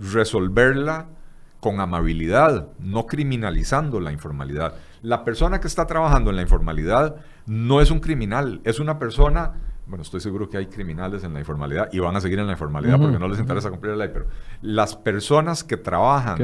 resolverla con amabilidad, no criminalizando la informalidad. La persona que está trabajando en la informalidad no es un criminal, es una persona bueno, estoy seguro que hay criminales en la informalidad y van a seguir en la informalidad porque no les interesa cumplir la ley, pero las personas que trabajan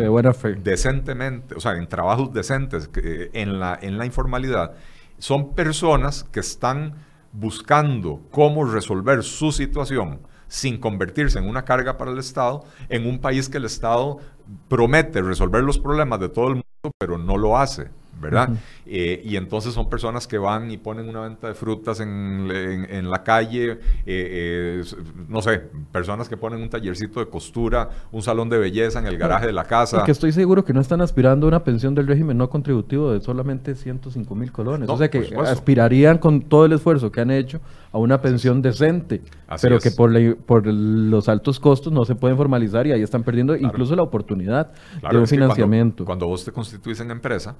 decentemente, o sea, en trabajos decentes en, la, en la informalidad, son personas que están buscando cómo resolver su situación sin convertirse en una carga para el Estado, en un país que el Estado promete resolver los problemas de todo el mundo, pero no lo hace. ¿Verdad? Eh, y entonces son personas que van y ponen una venta de frutas en, en, la calle, eh, eh, no sé, personas que ponen un tallercito de costura, un salón de belleza en el garaje de la casa. que estoy seguro que no están aspirando a una pensión del régimen no contributivo de solamente 105 mil colones. o sea que aspirarían con todo el esfuerzo que han hecho a una pensión decente, pero que por, por los altos costos no se pueden formalizar y ahí están perdiendo incluso la oportunidad de un financiamiento. Cuando, cuando vos te constituís en empresa,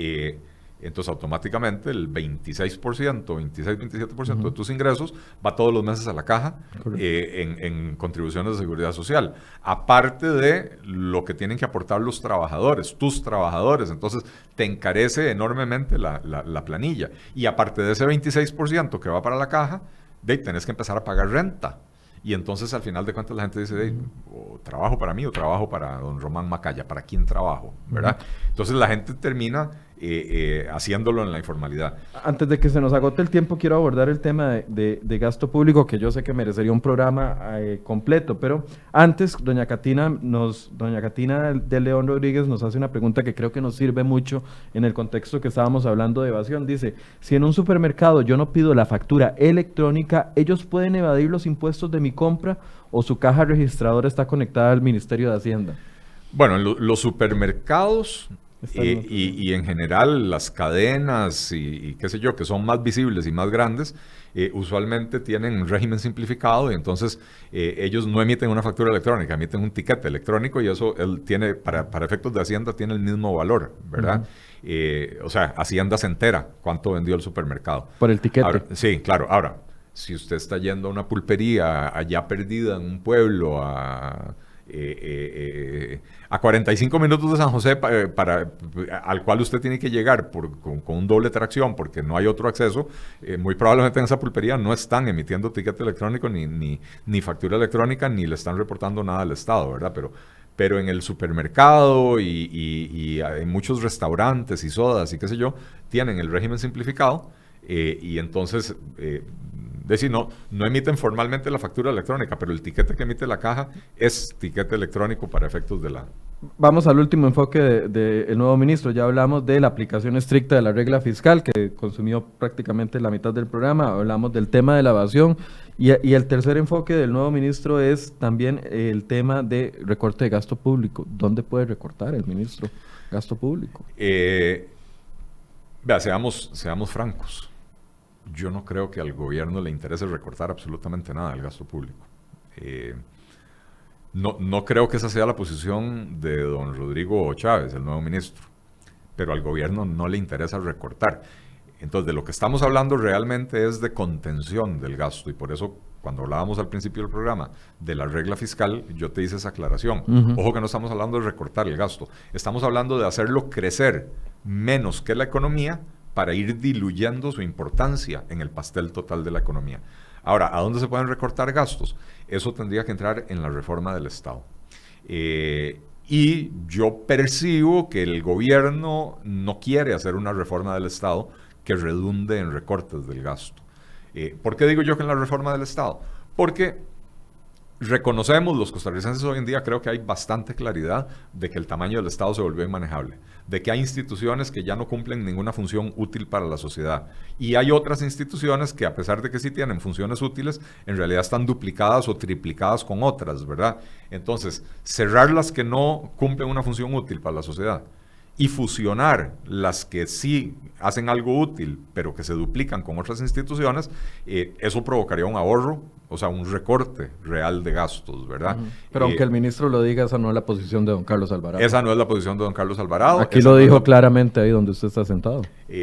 eh, entonces automáticamente el 26%, 26-27% de tus ingresos va todos los meses a la caja eh, en, contribuciones de seguridad social. Aparte de lo que tienen que aportar los trabajadores, tus trabajadores. Entonces te encarece enormemente la, planilla. Y aparte de ese 26% que va para la caja, de, tenés que empezar a pagar renta. Y entonces al final de cuentas la gente dice, o trabajo para mí o trabajo para don Román Macaya, ¿para quién trabajo? ¿Verdad? Entonces la gente termina eh, eh, haciéndolo en la informalidad. Antes de que se nos agote el tiempo, quiero abordar el tema de, gasto público, que yo sé que merecería un programa eh, completo, pero antes, doña Catina, nos, doña Catina de León Rodríguez nos hace una pregunta que creo que nos sirve mucho en el contexto que estábamos hablando de evasión. Dice, si en un supermercado yo no pido la factura electrónica, ¿ellos pueden evadir los impuestos de mi compra o su caja registradora está conectada al Ministerio de Hacienda? Bueno, los supermercados y, en general las cadenas y, qué sé yo, que son más visibles y más grandes, eh, usualmente tienen un régimen simplificado y entonces eh, ellos no emiten una factura electrónica, emiten un tiquete electrónico y eso él tiene, para, para efectos de Hacienda, tiene el mismo valor, ¿verdad? Eh, o sea, Hacienda se entera cuánto vendió el supermercado. Por el tiquete. sí, claro. Ahora, si usted está yendo a una pulpería allá perdida en un pueblo a eh, eh, eh, a 45 minutos de San José, para, al cual usted tiene que llegar con, un doble tracción porque no hay otro acceso, muy probablemente en esa pulpería no están emitiendo ticket electrónico ni, ni, factura electrónica ni le están reportando nada al Estado, ¿verdad? Pero, pero en el supermercado y, en muchos restaurantes y sodas y qué sé yo, tienen el régimen simplificado y entonces decir, no, no emiten formalmente la factura electrónica, pero el tiquete que emite la caja es tiquete electrónico para efectos de la... Vamos al último enfoque del nuevo ministro. Ya hablamos de la aplicación estricta de la regla fiscal, que consumió prácticamente la mitad del programa. Hablamos del tema de la evasión. Y, el tercer enfoque del nuevo ministro es también el tema de recorte de gasto público. ¿Dónde puede recortar el ministro gasto público? Eh, vea, seamos, seamos francos yo no creo que al gobierno le interese recortar absolutamente nada del gasto público. Eh, no, no, creo que esa sea la posición de don Rodrigo Chávez, el nuevo ministro, pero al gobierno no le interesa recortar. Entonces, de lo que estamos hablando realmente es de contención del gasto y por eso cuando hablábamos al principio del programa de la regla fiscal, yo te hice esa aclaración. Ojo que no estamos hablando de recortar el gasto, estamos hablando de hacerlo crecer menos que la economía para ir diluyendo su importancia en el pastel total de la economía. Ahora, ¿a dónde se pueden recortar gastos? Eso tendría que entrar en la reforma del Estado. Eh, y yo percibo que el gobierno no quiere hacer una reforma del Estado que redunde en recortes del gasto. Eh, ¿Por qué digo yo que en la reforma del Estado? Porque reconocemos los costarricenses hoy en día, creo que hay bastante claridad de que el tamaño del Estado se volvió inmanejable de que hay instituciones que ya no cumplen ninguna función útil para la sociedad. Y hay otras instituciones que a pesar de que sí tienen funciones útiles, en realidad están duplicadas o triplicadas con otras, ¿verdad? Entonces, cerrar las que no cumplen una función útil para la sociedad y fusionar las que sí hacen algo útil, pero que se duplican con otras instituciones, eh, eso provocaría un ahorro, o sea, un recorte real de gastos, ¿verdad? Pero aunque el ministro lo diga, esa no es la posición de don Carlos Alvarado. Esa no es la posición de don Carlos Alvarado. Aquí lo dijo claramente ahí donde usted está sentado.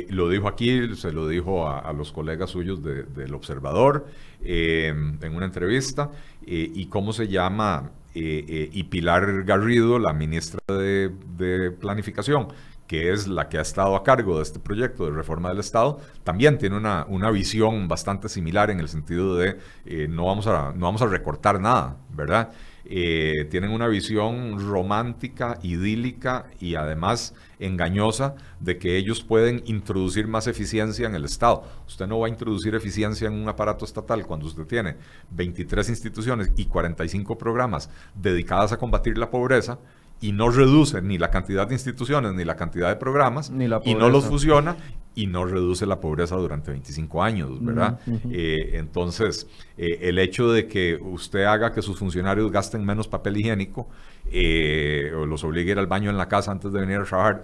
lo dijo aquí, se lo dijo a, los colegas suyos del Observador en una entrevista. ¿Y cómo se llama? Eh, y Pilar Garrido, la ministra de, Planificación, que es la que ha estado a cargo de este proyecto de reforma del Estado, también tiene una, una visión bastante similar en el sentido de eh, no, vamos a, no vamos a recortar nada, ¿verdad? Eh, tienen una visión romántica, idílica y además engañosa de que ellos pueden introducir más eficiencia en el Estado. Usted no va a introducir eficiencia en un aparato estatal cuando usted tiene 23 instituciones y 45 programas dedicadas a combatir la pobreza y no reduce ni la cantidad de instituciones ni la cantidad de programas y no los fusiona y no reduce la pobreza durante 25 años, ¿verdad? Eh, entonces, eh, el hecho de que usted haga que sus funcionarios gasten menos papel higiénico eh, o los obligue a ir al baño en la casa antes de venir a trabajar,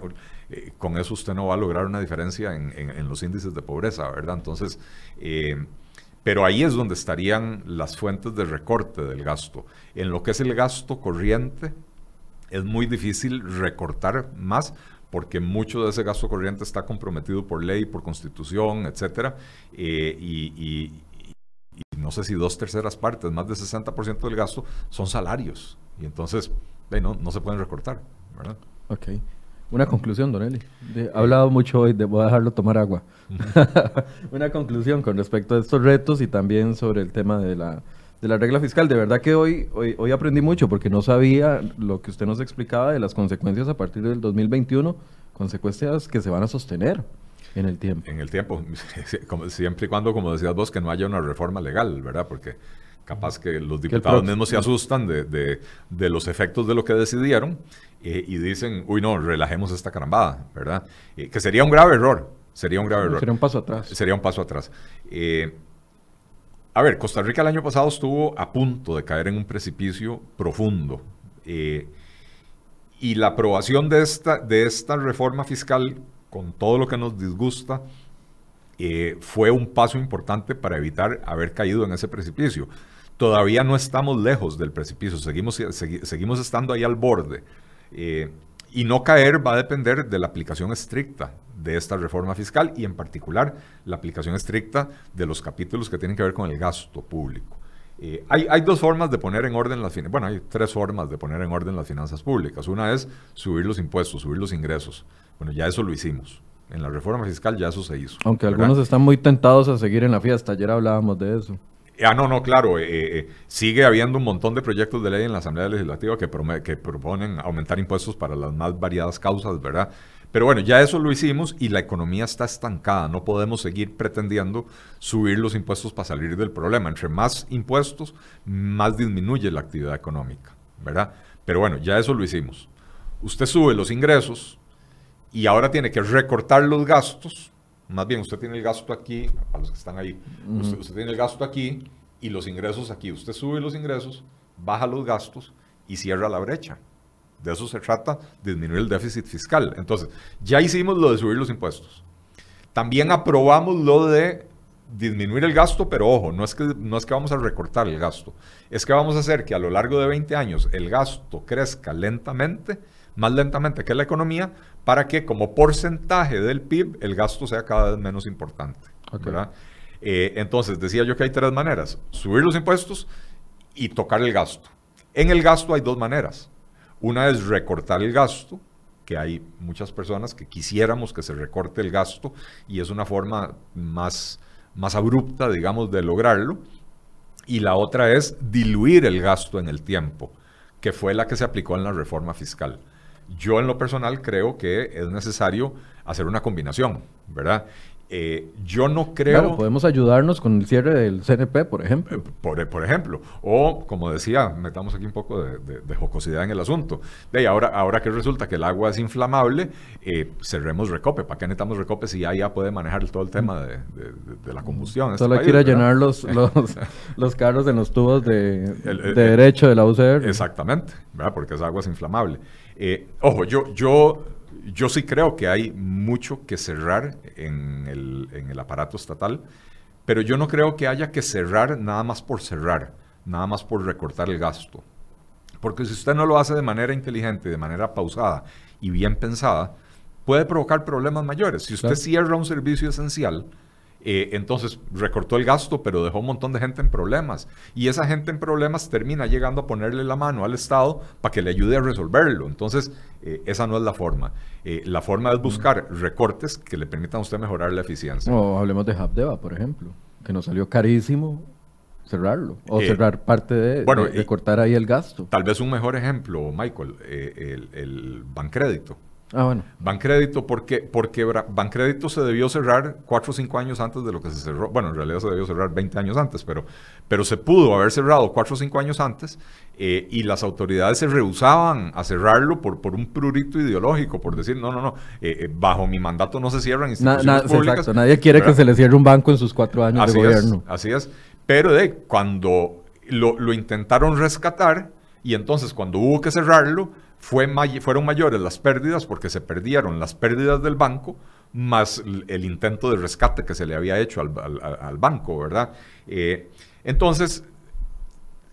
con eso usted no va a lograr una diferencia en, en los índices de pobreza, ¿verdad? Entonces, pero ahí es donde estarían las fuentes de recorte del gasto. En lo que es el gasto corriente, es muy difícil recortar más porque mucho de ese gasto corriente está comprometido por ley, por constitución, etcétera, eh, y, no sé si dos terceras partes, más del 60% del gasto son salarios, y entonces no, no se pueden recortar, ¿verdad? Ok. Una conclusión, Don Eli. he hablado mucho hoy, de, voy a dejarlo tomar agua. Una conclusión con respecto a estos retos y también sobre el tema de la de la regla fiscal. De verdad que hoy, hoy, hoy, aprendí mucho porque no sabía lo que usted nos explicaba de las consecuencias a partir del 2021, consecuencias que se van a sostener en el tiempo. En el tiempo, como, siempre y cuando, como decías vos, que no haya una reforma legal, ¿verdad? Porque capaz que los diputados mismos se asustan de, de, de, los efectos de lo que decidieron eh, y dicen, uy, no, relajemos esta carambada, ¿verdad? Eh, que sería un grave error, sería un grave error. Sería un paso atrás. Sería un paso atrás. Eh, a ver, Costa Rica el año pasado estuvo a punto de caer en un precipicio profundo. Eh, y la aprobación de esta, de esta reforma fiscal, con todo lo que nos disgusta, eh, fue un paso importante para evitar haber caído en ese precipicio. Todavía no estamos lejos del precipicio, seguimos, seguimos estando ahí al borde. Eh, y no caer va a depender de la aplicación estricta de esta reforma fiscal y en particular la aplicación estricta de los capítulos que tienen que ver con el gasto público. Eh, hay, hay, dos formas de poner en orden las finanzas, bueno, hay tres formas de poner en orden las finanzas públicas. Una es subir los impuestos, subir los ingresos. Bueno, ya eso lo hicimos. En la reforma fiscal ya eso se hizo. Aunque algunos están muy tentados a seguir en la fiesta, ayer hablábamos de eso. Ah, no, no, claro. Eh, eh, sigue habiendo un montón de proyectos de ley en la Asamblea Legislativa que, que proponen aumentar impuestos para las más variadas causas, ¿verdad? Pero bueno, ya eso lo hicimos y la economía está estancada. No podemos seguir pretendiendo subir los impuestos para salir del problema. Entre más impuestos, más disminuye la actividad económica, ¿verdad? Pero bueno, ya eso lo hicimos. Usted sube los ingresos y ahora tiene que recortar los gastos. Más bien, usted tiene el gasto aquí, para los que están ahí, usted, usted tiene el gasto aquí y los ingresos aquí. Usted sube los ingresos, baja los gastos y cierra la brecha. De eso se trata, disminuir el déficit fiscal. Entonces, ya hicimos lo de subir los impuestos. También aprobamos lo de disminuir el gasto, pero ojo, no es, que, no es que vamos a recortar el gasto, es que vamos a hacer que a lo largo de 20 años el gasto crezca lentamente, más lentamente que la economía, para que como porcentaje del PIB el gasto sea cada vez menos importante. Eh, entonces, decía yo que hay tres maneras, subir los impuestos y tocar el gasto. En el gasto hay dos maneras. Una es recortar el gasto, que hay muchas personas que quisiéramos que se recorte el gasto y es una forma más, más abrupta, digamos, de lograrlo. Y la otra es diluir el gasto en el tiempo, que fue la que se aplicó en la reforma fiscal. Yo en lo personal creo que es necesario hacer una combinación, ¿verdad? Eh, yo no creo... Claro, podemos ayudarnos con el cierre del CNP, por ejemplo. Eh, por, por, ejemplo. O, como decía, metamos aquí un poco de, jocosidad en el asunto. De ahora, ahora que resulta que el agua es inflamable, eh, cerremos Recope. ¿Para qué necesitamos Recope si ya, ya puede manejar todo el tema de, la combustión? Solo este quiere llenar los, los, carros en los tubos de, derecho de la UCR. Exactamente, ¿verdad? porque esa agua es inflamable. Ojo, yo, yo yo sí creo que hay mucho que cerrar en el, en el aparato estatal, pero yo no creo que haya que cerrar nada más por cerrar, nada más por recortar el gasto. Porque si usted no lo hace de manera inteligente, de manera pausada y bien pensada, puede provocar problemas mayores. Si usted cierra un servicio esencial, eh, entonces recortó el gasto, pero dejó un montón de gente en problemas. Y esa gente en problemas termina llegando a ponerle la mano al Estado para que le ayude a resolverlo. Entonces, eh, esa no es la forma. Eh, la forma es buscar recortes que le permitan a usted mejorar la eficiencia. O hablemos de Habdeba, por ejemplo, que nos salió carísimo cerrarlo o cerrar parte de, bueno, de, cortar ahí el gasto. Tal vez un mejor ejemplo, Michael, el, el Bancrédito. Ah, bueno. Bancrédito, porque, porque Bancrédito se debió cerrar cuatro o cinco años antes de lo que se cerró. Bueno, en realidad se debió cerrar 20 años antes, pero, pero se pudo haber cerrado cuatro o cinco años antes eh, y las autoridades se rehusaban a cerrarlo por, por un prurito ideológico, por decir, no, no, no, eh, eh, bajo mi mandato no se cierran instituciones públicas. Exacto. Nadie quiere que se le cierre un banco en sus cuatro años de gobierno. así es. Pero de cuando lo, lo intentaron rescatar y entonces cuando hubo que cerrarlo, fueron mayores las pérdidas porque se perdieron las pérdidas del banco más el intento de rescate que se le había hecho al, banco, ¿verdad? Eh, entonces,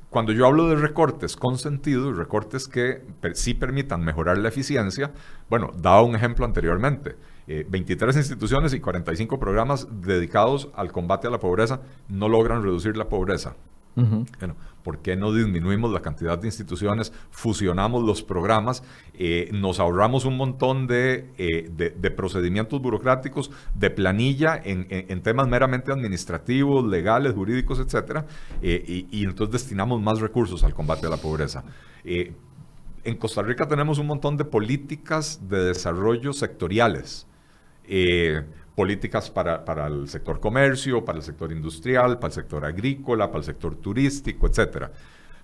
cuando yo hablo de recortes con sentido, recortes que sí permitan mejorar la eficiencia, bueno, daba un ejemplo anteriormente. 23 eh, instituciones y 45 programas dedicados al combate a la pobreza no logran reducir la pobreza. bueno, ¿Por qué no disminuimos la cantidad de instituciones, fusionamos los programas, eh, nos ahorramos un montón de, eh, procedimientos burocráticos, de planilla en, temas meramente administrativos, legales, jurídicos, etcétera, y, y, entonces destinamos más recursos al combate a la pobreza? en Costa Rica tenemos un montón de políticas de desarrollo sectoriales. Eh, políticas para, para, el sector comercio, para el sector industrial, para el sector agrícola, para el sector turístico, etc.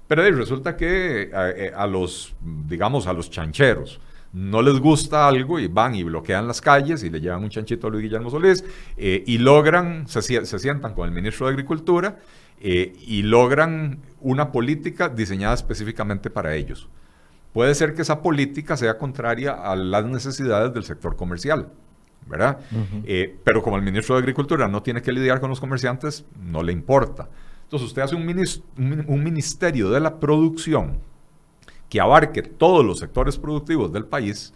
Pero resulta que eh, eh, a, los, digamos, a los chancheros no les gusta algo y van y bloquean las calles y le llevan un chanchito a Luis Guillermo Solís y logran, se, se, sientan con el ministro de Agricultura y logran una política diseñada específicamente para ellos. Puede ser que esa política sea contraria a las necesidades del sector comercial. ¿Verdad? Eh, pero como el ministro de Agricultura no tiene que lidiar con los comerciantes, no le importa. Entonces usted hace un, un ministerio de la producción que abarque todos los sectores productivos del país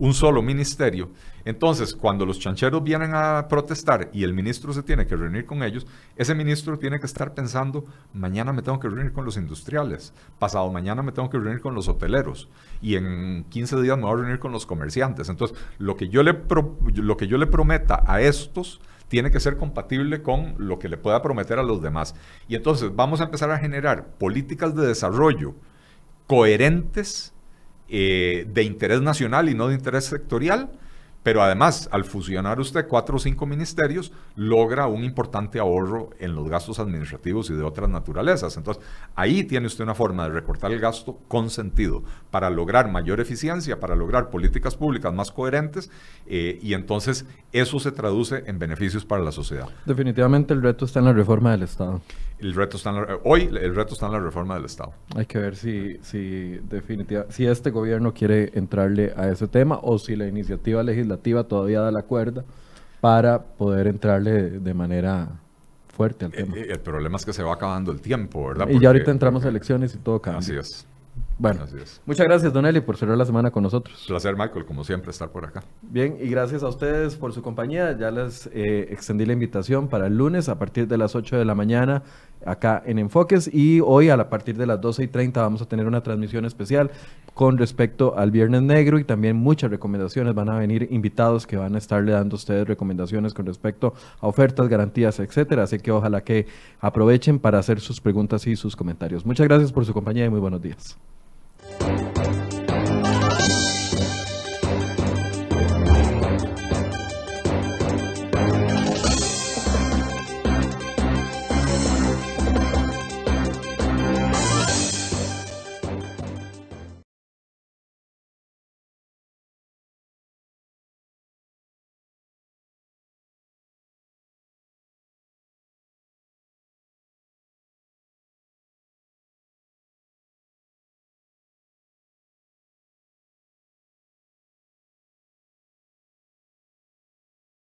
un solo ministerio. Entonces, cuando los chancheros vienen a protestar y el ministro se tiene que reunir con ellos, ese ministro tiene que estar pensando, mañana me tengo que reunir con los industriales, pasado mañana me tengo que reunir con los hoteleros y en 15 días me voy a reunir con los comerciantes. Entonces, lo que yo le, lo que yo le prometa a estos tiene que ser compatible con lo que le pueda prometer a los demás. Y entonces vamos a empezar a generar políticas de desarrollo coherentes eh, de interés nacional y no de interés sectorial, pero además, al fusionar usted cuatro o cinco ministerios, logra un importante ahorro en los gastos administrativos y de otras naturalezas. Entonces, ahí tiene usted una forma de recortar el gasto con sentido para lograr mayor eficiencia, para lograr políticas públicas más coherentes eh, y entonces eso se traduce en beneficios para la sociedad. Definitivamente el reto está en la reforma del Estado. El reto está hoy el reto está en la reforma del Estado. Hay que ver si, si, definitiva, si este gobierno quiere entrarle a ese tema o si la iniciativa legislativa todavía da la cuerda para poder entrarle de manera fuerte al eh, tema. Eh, el, problema es que se va acabando el tiempo, ¿verdad? y ya ahorita entramos a elecciones y todo cambia. Así es. Bueno, muchas gracias, Don Eli, por cerrar la semana con nosotros. Placer, Michael, como siempre, estar por acá. Bien, y gracias a ustedes por su compañía. Ya les eh, extendí la invitación para el lunes a partir de las 8 de la mañana acá en Enfoques y hoy a partir de las 12 y 30 vamos a tener una transmisión especial con respecto al Viernes Negro y también muchas recomendaciones. Van a venir invitados que van a estarle dando a ustedes recomendaciones con respecto a ofertas, garantías, etcétera. Así que ojalá que aprovechen para hacer sus preguntas y sus comentarios. Muchas gracias por su compañía y muy buenos días.